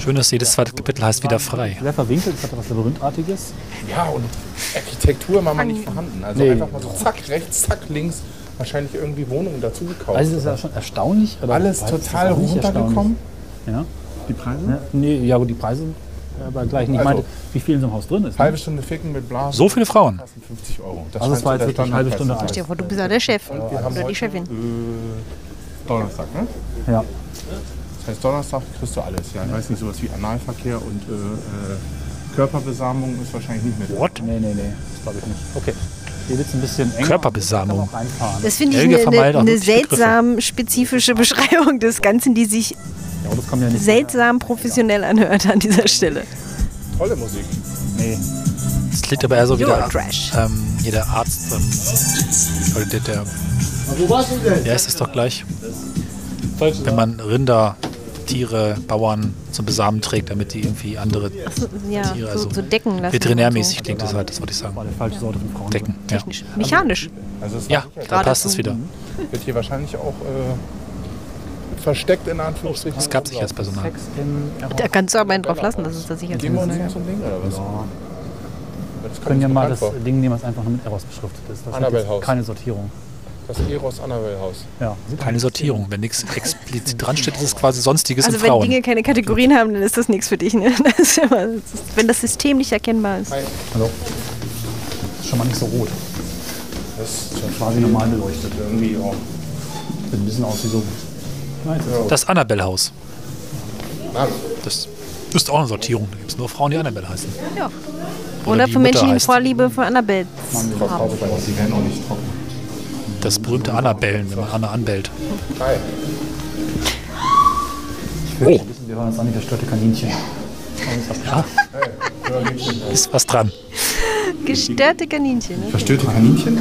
Schön, dass jedes zweite Kapitel heißt wieder frei. Sehr verwinkelt, es hatte was Labyrinthartiges. ja, und Architektur war mal nicht vorhanden. Also Nee. einfach mal so zack rechts, zack links. Wahrscheinlich irgendwie Wohnungen dazu gekauft. Also ist ja schon erstaunlich. Oder Alles total runtergekommen. erstaunlich. Die Preise? Ja. ja. Nee, ja gut, die Preise aber gleich nicht. Ich Also- meinte, wie viel in so einem Haus drin ist. Ne? Halbe Stunde Ficken mit Blasen. So viele Frauen. kosten 50 Euro. Das Also es war jetzt wirklich eine halbe Stunde. Stell dir vor, du bist ja der Chef sein. Wir haben oder die Chefin. Äh, Donnerstag, ne? Ja. Das heißt, Donnerstag kriegst du alles. Ja, ich weiß nicht, sowas wie Analverkehr und äh, äh, Körperbesamung ist wahrscheinlich nicht mit. What? Nee, nee, nee, das glaube ich nicht. Okay. Hier wird es ein bisschen enger. Körperbesamung. Das finde ich eine, wirklich Begriffe. seltsam spezifische Beschreibung des Ganzen, die sich Ja, aber das kommt ja nicht. seltsam professionell anhört an dieser Stelle. Tolle Musik. Nee. Das klingt aber eher so wie der, Trash. ähm, hier der Arzt. Ähm, oder der, der, ja, ist das doch gleich. Wenn man Rinder, Tiere, Bauern zum Besamen trägt, damit die irgendwie andere Ja, Tiere, so, also so decken lassen. veterinärmäßig und klingt das halt, das wollte ich sagen. die falsche Sorte von Frauen. Decken, ja. So. Mechanisch. Also Ja, da passt so. es wieder. wird hier wahrscheinlich auch äh, versteckt in Anführungsstrichen. Es gab sich als Personal. Da kannst du aber einen drauf lassen, dass es da sicher Gehen wir uns ist. so ein Ding oder was? Ja. Das Können ja mal das. Ding nehmen, was einfach nur mit Eros beschriftet ist. Das hat Haus. keine Sortierung. Das Eros Annabelle Haus. Ja. Keine Sortierung. Wenn nichts explizit dran steht, ist es quasi Sonstiges Also in wenn Frauen. Dinge keine Kategorien haben, dann ist das nichts für dich. Ne? Das ist immer, das ist, wenn das System nicht erkennbar ist. Hallo. Ist schon mal nicht so rot. Das ist Schon quasi normal beleuchtet. irgendwie auch. Sieht ein bisschen aus wie so. Nein, Das Annabelle-Haus. Mann, Das ist auch eine Sortierung. Da gibt es nur Frauen, die Annabelle heißen. Ja. Oder Oder die für Menschen, die eine. Vorliebe für Annabelle haben. verkauft bei uns. Die werden auch nicht trocken. Das berühmte Annabellen, wenn man Anna anbellt. Hi. Oh, wir waren jetzt auch nicht das störte Kaninchen. ja, ist was dran. Gestörte Kaninchen. Ne? Verstörte Kaninchen?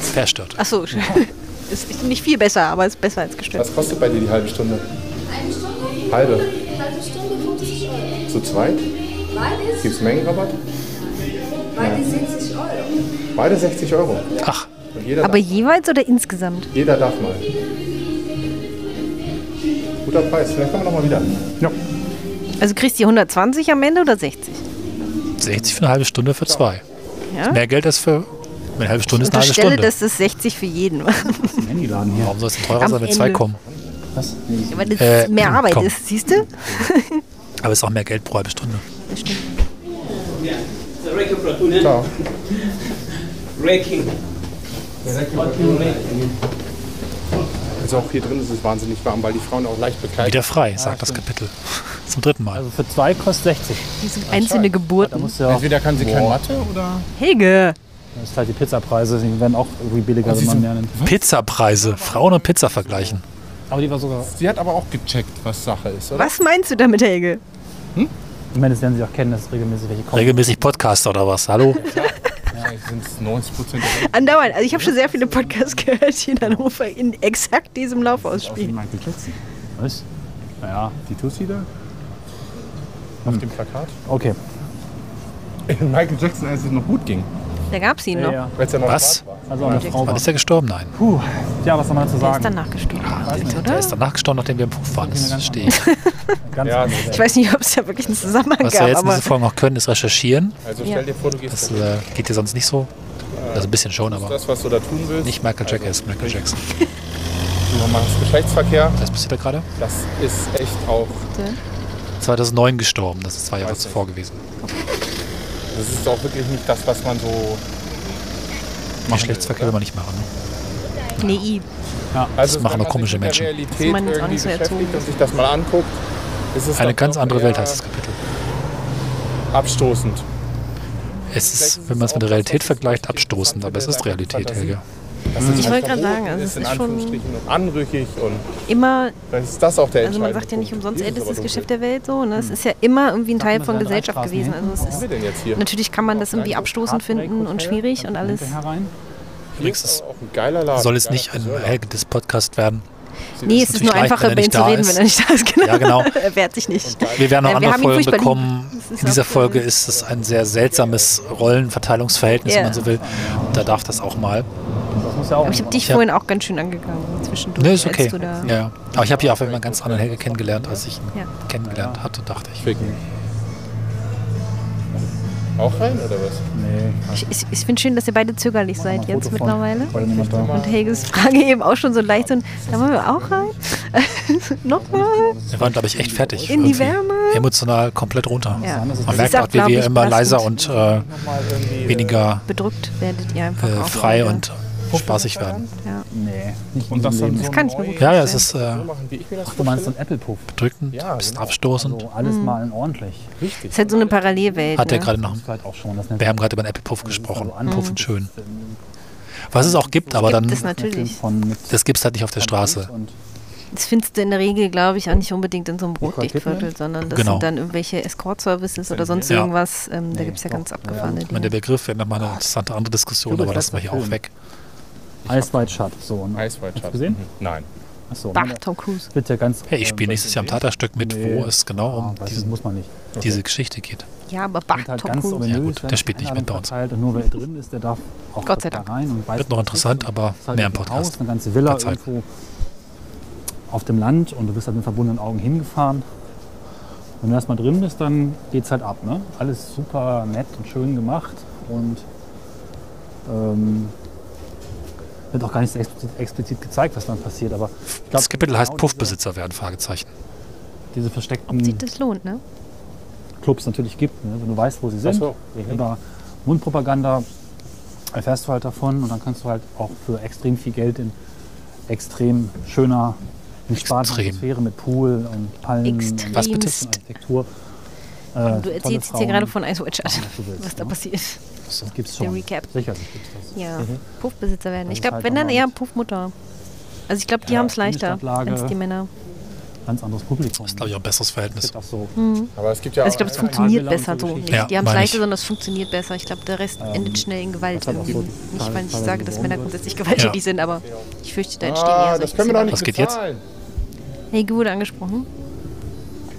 Verstört. Achso, ist nicht viel besser, aber ist besser als gestört. Was kostet bei dir die halbe Stunde? Eine Stunde? Halbe. Halbe Stunde 50 Euro. Zu zweit? Beides? Gibt es Mengenrabatt? Beides 60 Euro. Beide 60 Euro. Ach, Aber jeweils oder insgesamt? jeder darf mal. Guter Preis. Vielleicht kommen wir nochmal wieder. Ja. Also kriegst du die 120 am Ende oder 60? 60 für eine halbe Stunde für zwei. Ja? Mehr Geld als für eine halbe Stunde ist eine halbe Stunde. dass das 60 für jeden war. Warum soll es denn teurer Am sein, wenn zwei kommen? Was? Weil das Äh, mehr Arbeit komm. ist, siehst du? Aber es ist auch mehr Geld pro halbe Stunde. Das stimmt. Platoon, Ciao. Reiki. Also auch hier drin ist es wahnsinnig warm, weil die Frauen auch leicht bekleidet Wieder frei, sagt das Kapitel. Zum dritten Mal. Also für zwei kostet 60. Die sind einzelne Geburten. ja Entweder kann sie kein Mathe oder. Helge! das ist halt die Pizzapreise, die werden auch irgendwie billiger, wenn man mehr nimmt. Pizzapreise. Frauen und Pizza vergleichen. Aber die war sogar, Sie hat aber auch gecheckt, was Sache ist, oder? Was meinst du damit, Helge? Ich meine, das werden sie auch kennen, dass regelmäßig welche kommen. Regelmäßig Podcaster oder was? Hallo? Wahrscheinlich sind es 90 Prozent. Andauernd. Also ich habe schon sehr viele Podcasts gehört, die in Hannover in exakt diesem Lauf ausspielen. Michael Jackson. Was? Naja, Die Tussi da? Auf dem Plakat? okay. Michael Jackson, als es noch gut ging. Da gab es ihn Ja, noch. ja. Noch Was? Also eine Frau Wann war. ist er gestorben? Nein. Puh. Ja, was soll man dazu Der ist sagen? danach gestorben, Der oder? ist danach gestorben, nachdem wir im Hof waren. Das verstehe ich. Ja, Ich weiß nicht, ob es ja wirklich einen Zusammenhang Was wir gab, jetzt in dieser Folge noch können, ist recherchieren. Also Ja. stell dir vor, du gehst Das äh, geht dir sonst nicht so. Also ein bisschen schon, aber das, was du da tun willst. nicht Michael Jackson, ist Michael Jackson. Du machst Geschlechtsverkehr. Was passiert da gerade? Das ist echt auch, 2009 gestorben, das ist zwei Jahre zuvor gewesen. Das ist auch wirklich nicht das, was man so. Geschlechtsverkehr will man nicht machen. Ne? nee, i. Also machen wenn nur man komische Menschen. Realität man jetzt irgendwie nicht so beschäftigt und sich das mal anguckt, ist es Eine ganz andere Welt heißt das Kapitel. Abstoßend. Es ist, wenn man es mit der Realität vergleicht, abstoßend, aber es ist Realität, Helge. Das ist Ich wollte gerade sagen, also ist es in ist schon- Anführungsstrichen und anrüchig und Immer, vielleicht ist das auch der also man sagt ja nicht umsonst ältestes Geschäft der Welt so. Ne? Es ist ja immer irgendwie ein Teil von Gesellschaft gewesen. hinten. Also es ist, wir denn jetzt hier? natürlich kann man das irgendwie abstoßend finden und schwierig und alles. Herein. Hier ist aber auch ein geiler Laden. Soll es nicht ein des Podcast werden? Nee, es ist nur einfacher, wenn er über ihn nicht zu da reden, ist. wenn er nicht da ist. Genau. Ja, genau. er wehrt sich nicht. Wir werden noch Äh, wir andere Folgen bekommen. In dieser auch, Folge äh, ist es ein sehr seltsames Rollenverteilungsverhältnis, Ja. wenn man so will. Da darf das auch mal. Das muss ja auch Aber ich habe dich Ja. vorhin auch ganz schön angegangen zwischendurch. Nee, ist okay. Du da Ja, ja. Aber ich habe hier auf jeden Fall einen ganz anderen Helge kennengelernt, als ich ihn Ja. kennengelernt hatte, dachte ich. Ficken. Auch rein oder was? Nee, Ich, ich, ich finde schön, dass ihr beide zögerlich seid mal jetzt mittlerweile. Und Helges Frage eben auch schon so leicht und da wollen wir auch rein. Nochmal Wir waren, glaube ich, echt fertig. in die irgendwie. Wärme. Emotional komplett runter. Ja. Man merkt auch, auch, wie wir ich, immer leiser und äh, weniger Bedrückt werdet ihr einfach äh, auch. frei wieder. Und spaßig werden. Ja. Nee, nicht Und das dann so Leben. kann ich mir gut Ja, ja, es ist äh, so machen, wie ich mir das Du meinst so ein Apple-Puff. bedrückend, Ja, ein bisschen genau. abstoßend. Also alles mal in ordentlich. Richtig. ist halt so eine Parallelwelt. Hat er ne? gerade noch. Das halt auch schon. Das nennt Wir haben gerade über den Apple Puff gesprochen. also Puff und schön. Was es auch gibt, aber Gibt dann, es natürlich. Das gibt es halt nicht auf der Straße. Und Das findest du in der Regel, glaube ich, auch nicht unbedingt in so einem Kidman? sondern das Genau. sind dann irgendwelche Escort-Services oder sonst Ja. irgendwas. Ähm, da Nee, gibt es ja doch. ganz Ja, abgefahrene Ich meine, der Dinge. Begriff wäre nochmal eine interessante andere Diskussion, aber lassen wir hier auch weg. Ice White Shut. So, ne? Eisweit Hast du gesehen? Nein. Achso. Bah, Tom Cruise. Wird ja ganz. Hey, ich spiele äh, nächstes Jahr im Theaterstück mit, Nee. wo es genau um Ah, diesen, muss man nicht. diese Geschichte geht. Ja, aber Wird halt Tom ganz Cruise. ominös, Ja, gut, der spielt nicht mit bei uns. Und nur wer drin ist, der darf auch Gott sei da Dank. rein und weiß, Wird noch interessant, ist. aber halt mehr im Podcast. Haus, eine ganze Villa irgendwo auf dem Land und du bist halt mit verbundenen Augen hingefahren. Wenn du erstmal drin bist, dann geht's halt ab. Ne? Alles super nett und schön gemacht und ähm, wird auch gar nicht so explizit, explizit gezeigt, was dann passiert. Aber ich glaub, Das Kapitel heißt genau Puffbesitzer werden, Fragezeichen. Diese, versteckten Ob sich das lohnt, ne? Clubs natürlich gibt. Ne? Wenn du weißt, wo sie sind, so. über Mundpropaganda erfährst du halt davon und dann kannst du halt auch für extrem viel Geld in extrem schöner, entspannter. Atmosphäre mit Pool und Palmen und Was bitte? Extremst. Architektur. Äh, Du erzählst jetzt hier gerade von Ice was willst, was da ne? passiert. Das gibt's Der schon. Recap. Sicherlich gibt's das. Ja, Puffbesitzer werden. Das Ich glaube, halt wenn dann eher Puffmutter. Also ich glaube, die Ja, haben es leichter als die Männer. Ganz anderes Publikum. Das ist, glaube ich, auch ein besseres Es Verhältnis. gibt auch so Aber es gibt ja Also ich glaube, es funktioniert besser so. Nicht. Ja, die haben es leichter, ich. sondern es funktioniert besser. Ich glaube, der Rest endet schnell in Gewalt das irgendwie. so Nicht, teil- weil ich sage, dass Männer grundsätzlich gewalttätig Ja. sind, aber ich fürchte, da entstehen Ah, eher das solche können wir doch nicht Was geht jetzt? Helge wurde angesprochen.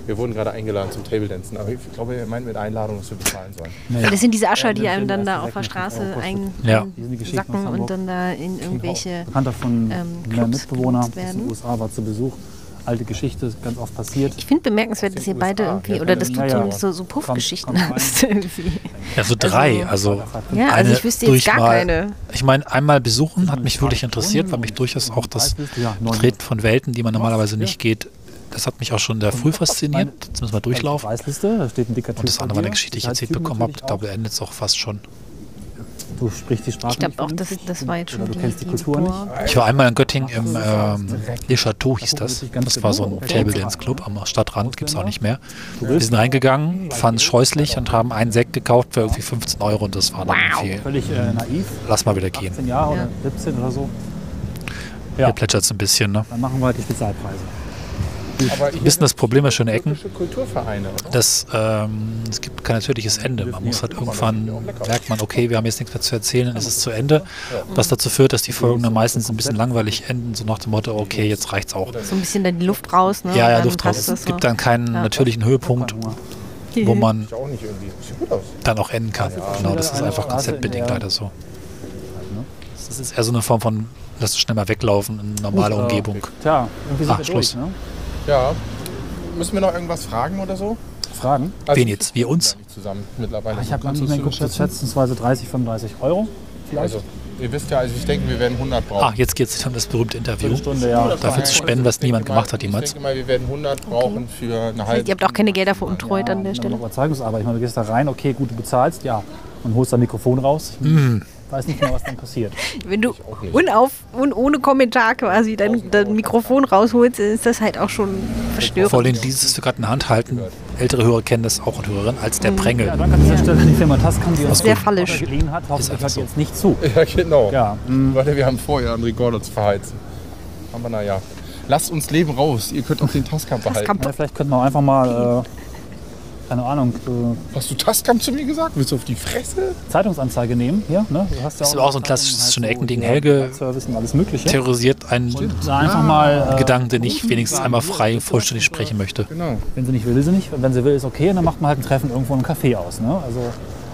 Wir wurden gerade eingeladen zum Table Dancen, aber ich glaube, er meint mit Einladung, dass wir bezahlen sollen. Nee. Das sind diese Ascher, die einem dann da auf der Straße Sekt mit ein, Ja. Hier sind die Geschichten aus sacken und dann da in irgendwelche. Bekannter von ähm, Clubs Mitbewohner aus den. USA war zu Besuch. Alte Geschichte, ganz oft passiert. Ich finde bemerkenswert, dass ihr beide irgendwie, oder dass du ja, ja. zumindest so, so Puffgeschichten hast. irgendwie. Ja, so drei. Also, Ja, also eine ich wüsste jetzt gar durch mal- keine. Ich meine, einmal besuchen hat mich wirklich interessiert, weil mich durchaus auch das Betreten von Welten, die man normalerweise nicht geht, das hat mich auch schon sehr früh fasziniert. Jetzt müssen wir durchlaufen. Weißliste, da steht ein dicker Und das andere war eine Geschichte, die ich erzählt bekommen habe. Da endet es auch fast schon. Du sprichst die Sprache Ich glaube auch, das, das war jetzt schon die, du kennst die die Kultur nicht. Ich war einmal in Göttingen im ähm, Le Chateau, hieß das. Das war so ein Table Dance Club am Stadtrand, gibt es auch nicht mehr. Wir sind reingegangen, fanden es scheußlich und haben einen Sekt gekauft für irgendwie 15 Euro und das war dann irgendwie, Völlig äh, naiv, lass mal wieder gehen. 10 Jahre Ja. oder 17 oder so. Hier Ja, plätschert es ein bisschen. Ne? dann machen wir halt die Spezialpreise. Ein bisschen das Problem der schönen Ecken. türkische Kulturvereine. oder? Das, ähm, es gibt kein natürliches Ende. Man muss halt irgendwann, merkt man, okay, wir haben jetzt nichts mehr zu erzählen, es ist zu Ende. Was dazu führt, dass die Folgen dann meistens ein bisschen langweilig enden, so nach dem Motto, okay, jetzt reicht's auch. So ein bisschen dann die Luft raus, ne? Ja, ja, dann Luft raus. Es gibt dann keinen natürlichen Höhepunkt, wo man dann auch enden kann. Genau, das ist einfach konzeptbedingt leider so. Das ist eher so eine Form von, lass es schnell mal weglaufen in normale Umgebung. Tja, irgendwie sind Ah, wir Schluss. durch. Ne? Ja, müssen wir noch irgendwas fragen oder so? Fragen? Also Wen jetzt? Wir uns? Zusammen mittlerweile. Ich habe gar nicht mehr geguckt, schätzen? schätzungsweise 30, 35 Euro. Vielleicht. Also, ihr wisst ja, also ich denke, wir werden 100 brauchen. Ah, jetzt geht es um das berühmte Interview. Viertelstunde, ja. Dafür zu spenden, was niemand mal- gemacht hat jemals. Ich denke mal, wir werden 100 brauchen für eine halbe Ihr habt auch keine Gelder veruntreut an der Ja, Stelle. Überzeugungsarbeit. Ich meine, du gehst da rein, okay, gut, du bezahlst, ja. Und holst dein Mikrofon raus. Ich Mhm. Weiß nicht mehr, was dann passiert. Wenn du unauf und ohne Kommentar quasi dein, dein Mikrofon rausholst, ist das halt auch schon verstörend. Vor allem dieses, das wir gerade in der Hand halten. Ältere Hörer kennen das auch und Hörerinnen als der Prängel. Ja, danke an dieser Stelle an die Firma Tascam, die uns sehr fallisch. Geliehen hat. Hoffentlich einfach hört so. jetzt nicht zu. Ja, genau. Ja, Leute, wir haben vor, ihren Rekorder zu verheizen. Aber naja. Lasst uns Leben raus. Ihr könnt auch den Tascam behalten. Ja, vielleicht könnten wir auch einfach mal, äh, keine Ahnung, äh, Hast du Tascam zu mir gesagt? Willst du auf die Fresse? Zeitungsanzeige nehmen. Hier, ne? Du hast ja Das ist aber auch so ein klassisches halt schöne Eckending. Helge Service und alles Mögliche. Terrorisiert einen Da einfach mal, äh, Gedanken, den ich wenigstens einmal frei vollständig sprechen möchte. Genau. wenn sie nicht will, will sie nicht. Und wenn sie will, ist okay. Und dann macht man halt ein Treffen irgendwo im Café aus. Ne? Also,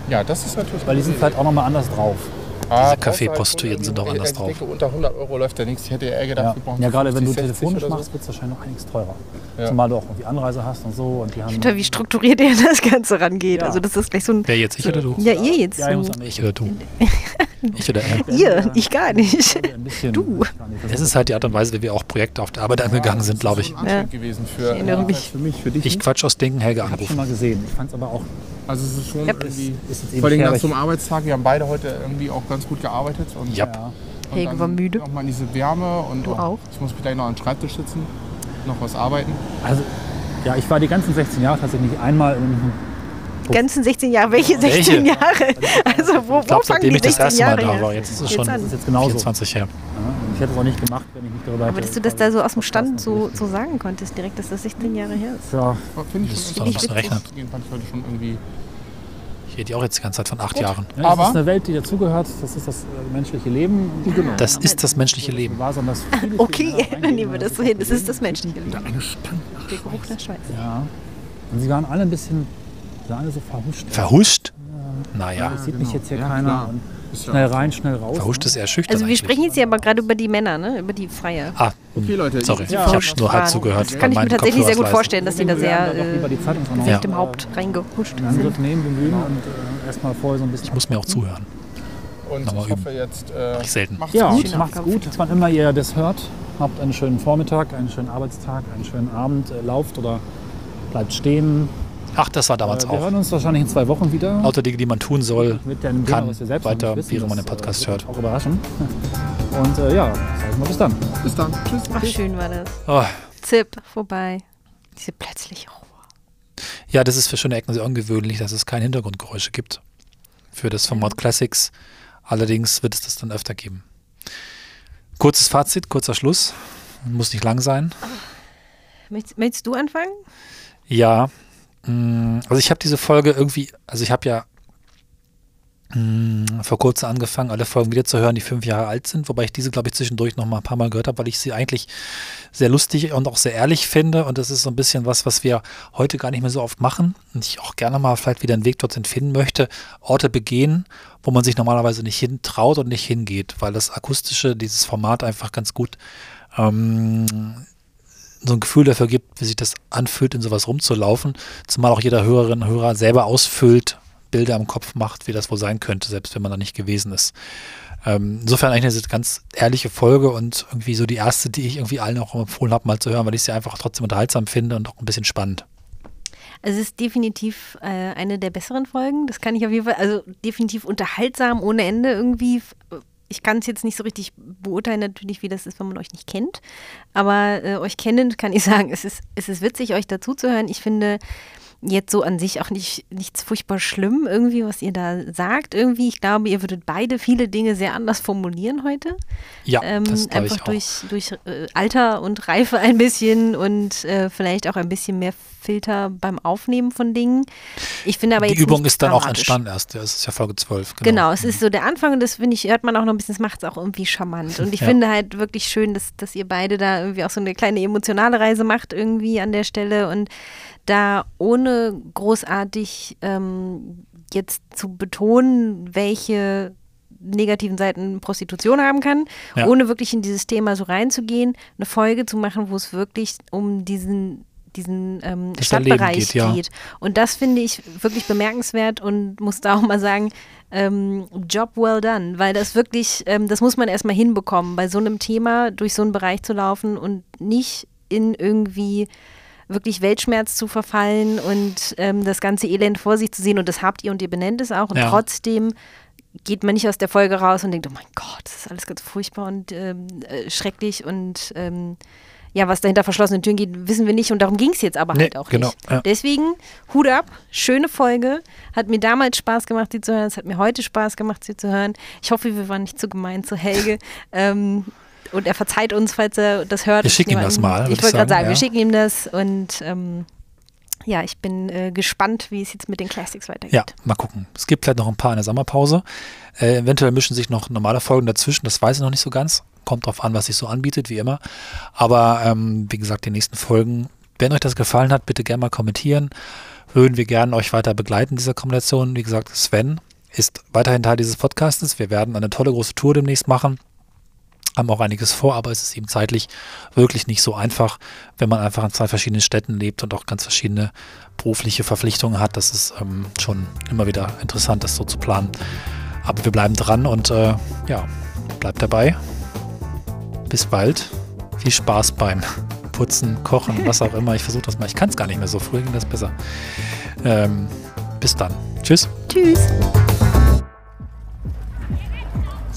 Ja, das ist natürlich. weil die sind vielleicht auch nochmal anders drauf. Ah, Diese Kaffeeprostituierten sind doch Ich anders drauf. denke, unter 100 Euro läuft ja nichts. Ich hätte Ärger Ja, dafür brauchen. ja gerade wenn du 50, 60 telefonisch machst, wird es wahrscheinlich noch einiges teurer. Ja. Zumal du auch irgendwie Anreise hast und so. Und die haben Alter, wie strukturiert ihr das Ganze rangeht. Ja. Also das ist gleich so ein... Wer jetzt, ich oder du? Ja, ihr jetzt. Ja, ich muss. Ich oder du? Ich oder er? Ihr, ich gar nicht. Du. Es ist halt die Art und Weise, wie wir auch Projekte auf der Arbeit angegangen sind, glaube ich. Gewesen für, Ich erinnere mich. für mich, für dich. Ich Quatsch aus Denken, Helge Ich habe schon anrufen. mal gesehen. Ich fand es aber auch. Also es ist schon Ja. irgendwie. Ist jetzt Vor allem nach so einem Arbeitstag, wir haben beide heute irgendwie auch ganz gut gearbeitet. Und, Ja. Ja. und Helge dann war müde. Noch mal in diese Wärme und Du auch? ich muss gleich noch am Schreibtisch sitzen, noch was arbeiten. Also, ja, ich war die ganzen 16 Jahre tatsächlich nicht einmal in. Die ganzen 16 Jahre. Welche Welche? 16 Jahre? Also wo, Ich glaube, wo fangen seitdem die ich das 16 erste Mal Jahre da war, jetzt ist es Jetzt schon an. Ist jetzt genauso. 24 her. Ja, ich hätte es auch nicht gemacht, wenn ich nicht darüber hätte. Aber dass du das da so aus dem Stand so, so sagen konntest, direkt, dass das 16 Jahre her ist. Ja, Finde ich Das ist schon Rechner. Gehen fand ich heute schon irgendwie. Ich rede ja auch jetzt die ganze Zeit von acht Jahren. ja, Aber- das ist eine Welt, die dazugehört. Das ist das äh, menschliche Leben. Genau. Das ist das menschliche Leben. Okay, dann nehmen wir das so hin. Das ist das menschliche Leben. Eine Stange. Der Geruch nach Schweiß. Ja. Und sie waren alle ein bisschen, sie waren alle so verhuscht. Verhuscht? Naja, Das sieht mich jetzt hier Ja, keiner. Und Ist schnell rein, schnell raus. verhuscht ist eher schüchtern Also wir eigentlich. sprechen jetzt ja aber gerade über die Männer, ne? Über die Freier. Ah, Okay, Leute. sorry, ich- ich habe nur halb zugehört. Das kann ich mir tatsächlich sehr gut vorstellen, dass sie da Wir werden sehr äh, die mit dem äh, Haupt reingehuscht in sind. Angriff nehmen, bemühen und äh, erstmal vorher so ein bisschen. Ich muss mir auch zuhören. Und Nochmal ich hoffe jetzt. Äh, ich selten. macht's Ja, gut. macht's gut. Wann immer ihr das hört, habt einen schönen Vormittag, einen schönen Arbeitstag, einen schönen Abend, äh, lauft oder bleibt stehen. Ach, das war Äh, damals wir auch. hören uns wahrscheinlich in zwei Wochen wieder. Lauter Dinge, die man tun soll. mit dem kann, Thema, was wir selbst noch weiter, wissen, während man den Podcast äh, hört. Auch überraschen. Und äh, ja, sagen wir bis dann. Bis dann. Tschüss. Ach, schön war das. Oh, Zip, vorbei. Diese plötzliche Ruhe. ja, das ist für schöne Ecken sehr ungewöhnlich, dass es keine Hintergrundgeräusche gibt. Für das Format Classics. Allerdings wird es das dann öfter geben. Kurzes Fazit, kurzer Schluss. Muss nicht lang sein. Möchtest, möchtest du anfangen? Ja, also ich habe diese Folge irgendwie, also ich habe ja mh, vor kurzem angefangen, alle Folgen wieder zu hören, die fünf Jahre alt sind, wobei ich diese, glaube ich, zwischendurch noch mal ein paar Mal gehört habe, weil ich sie eigentlich sehr lustig und auch sehr ehrlich finde. Und das ist so ein bisschen was, was wir heute gar nicht mehr so oft machen und ich auch gerne mal vielleicht wieder einen Weg dorthin finden möchte, Orte begehen, wo man sich normalerweise nicht hintraut und nicht hingeht, weil das akustische, dieses Format einfach ganz gut ähm, so ein Gefühl dafür gibt, wie sich das anfühlt, in sowas rumzulaufen. Zumal auch jeder Hörerin und Hörer selber ausfüllt, Bilder im Kopf macht, wie das wohl sein könnte, selbst wenn man da nicht gewesen ist. Ähm, insofern eigentlich eine ganz ehrliche Folge und irgendwie so die erste, die ich irgendwie allen auch empfohlen habe, mal zu hören, weil ich sie einfach trotzdem unterhaltsam finde und auch ein bisschen spannend. Also es ist definitiv äh, eine der besseren Folgen. Das kann ich auf jeden Fall, also definitiv unterhaltsam ohne Ende irgendwie. Ich kann es jetzt nicht so richtig beurteilen, natürlich, wie das ist, wenn man euch nicht kennt. Aber äh, euch kennend kann ich sagen, es ist, es ist witzig, euch dazu zu hören. Ich finde jetzt so an sich auch nicht nichts furchtbar schlimm, irgendwie, was ihr da sagt. Irgendwie, ich glaube, ihr würdet beide viele Dinge sehr anders formulieren heute. Ja, Ähm, das einfach ich auch. durch, durch äh, Alter und Reife ein bisschen und äh, vielleicht auch ein bisschen mehr Filter beim Aufnehmen von Dingen. Ich finde aber die jetzt Übung ist dann auch entstanden erst. Ja, es ist ja Folge 12. Genau, Genau, es ist so der Anfang und das finde ich, hört man auch noch ein bisschen, das macht es auch irgendwie charmant. Und ich Ja. finde halt wirklich schön, dass, dass ihr beide da irgendwie auch so eine kleine emotionale Reise macht irgendwie an der Stelle und da ohne großartig ähm, jetzt zu betonen, welche negativen Seiten Prostitution haben kann, Ja. ohne wirklich in dieses Thema so reinzugehen, eine Folge zu machen, wo es wirklich um diesen diesen ähm, Stadtbereich geht, ja. geht. Und das finde ich wirklich bemerkenswert und muss da auch mal sagen, ähm, Job well done, weil das wirklich, ähm, das muss man erstmal hinbekommen, bei so einem Thema durch so einen Bereich zu laufen und nicht in irgendwie wirklich Weltschmerz zu verfallen und ähm, das ganze Elend vor sich zu sehen und das habt ihr und ihr benennt es auch und Ja. trotzdem geht man nicht aus der Folge raus und denkt, oh mein Gott, das ist alles ganz furchtbar und ähm, äh, schrecklich und ähm, ja, was dahinter verschlossenen Türen geht, wissen wir nicht und darum ging es jetzt aber Nee, halt auch genau, nicht. ja. Deswegen Hut ab, schöne Folge, hat mir damals Spaß gemacht, sie zu hören, es hat mir heute Spaß gemacht, sie zu hören. Ich hoffe, wir waren nicht zu gemein zu Helge. ähm, und er verzeiht uns, falls er das hört. Wir schicken ihm das mal, Ich wollte gerade sagen, sagen, wir ja. schicken ihm das und ähm, ja, ich bin äh, gespannt, wie es jetzt mit den Classics weitergeht. Ja, mal gucken. Es gibt vielleicht noch ein paar in der Sommerpause. Äh, eventuell mischen sich noch normale Folgen dazwischen, das weiß ich noch nicht so ganz. Kommt drauf an, was sich so anbietet, wie immer. Aber ähm, wie gesagt, die nächsten Folgen, wenn euch das gefallen hat, bitte gerne mal kommentieren. Würden wir gerne euch weiter begleiten in dieser Kombination. Wie gesagt, Sven ist weiterhin Teil dieses Podcastes. Wir werden eine tolle große Tour demnächst machen. Haben auch einiges vor, aber es ist eben zeitlich wirklich nicht so einfach, wenn man einfach in zwei verschiedenen Städten lebt und auch ganz verschiedene berufliche Verpflichtungen hat. Das ist ähm, schon immer wieder interessant, das so zu planen. Aber wir bleiben dran und äh, ja, bleibt dabei. Bis bald. Viel Spaß beim Putzen, Kochen, was auch immer. Ich versuche das mal. Ich kann es gar nicht mehr so. Früher ging das besser. Ähm, bis dann. Tschüss. Tschüss.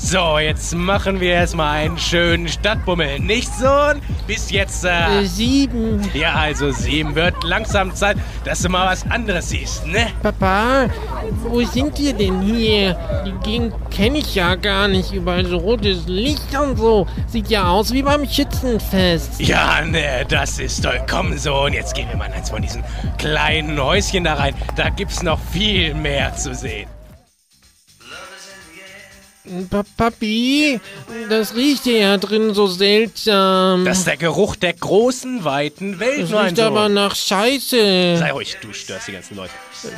So, jetzt machen wir erstmal einen schönen Stadtbummel. Nicht so? Bis jetzt, äh, Sieben. ja, also sieben wird langsam Zeit, dass du mal was anderes siehst, ne? Papa, wo sind wir denn hier? Die Gegend kenne ich ja gar nicht. Überall so rotes Licht und so. Sieht ja aus wie beim Schützenfest. Ja, ne, das ist toll. Komm so, und jetzt gehen wir mal in eins von diesen kleinen Häuschen da rein. Da gibt's noch viel mehr zu sehen. Pa Papi, das riecht hier ja drin so seltsam. Das ist der Geruch der großen, weiten Welt, Das mein riecht aber Sohn. nach Scheiße. Sei ruhig, du störst die ganzen Leute.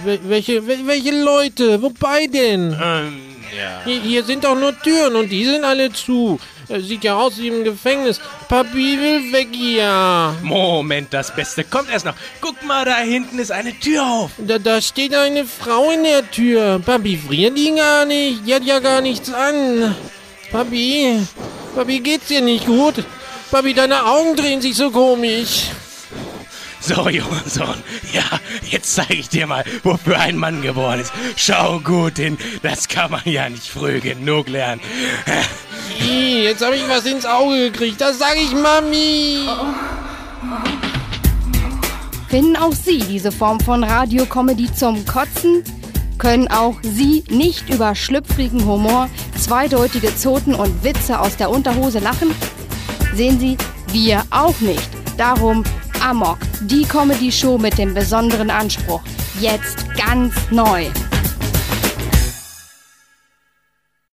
Wel- Welche, wel- welche Leute? Wobei denn? Ähm, ja. Hier, hier sind doch nur Türen und die sind alle zu. Sieht ja aus wie im Gefängnis. Papi will weg hier. Moment, das Beste kommt erst noch. Guck mal, da hinten ist eine Tür auf. Da, da steht eine Frau in der Tür. Papi, friert die gar nicht. Die hat ja gar nichts an. Papi, Papi, geht's dir nicht gut? Papi, deine Augen drehen sich so komisch. So, Junge Sohn, ja, jetzt zeige ich dir mal, wofür ein Mann geboren ist. Schau gut hin, das kann man ja nicht früh genug lernen. Ih, Jetzt habe ich was ins Auge gekriegt. Das sage ich Mami. Finden auch Sie diese Form von Radiokomödie zum Kotzen? Können auch Sie nicht über schlüpfrigen Humor, zweideutige Zoten und Witze aus der Unterhose lachen? Sehen Sie, wir auch nicht. Darum Amok, die Comedy-Show mit dem besonderen Anspruch. Jetzt ganz neu.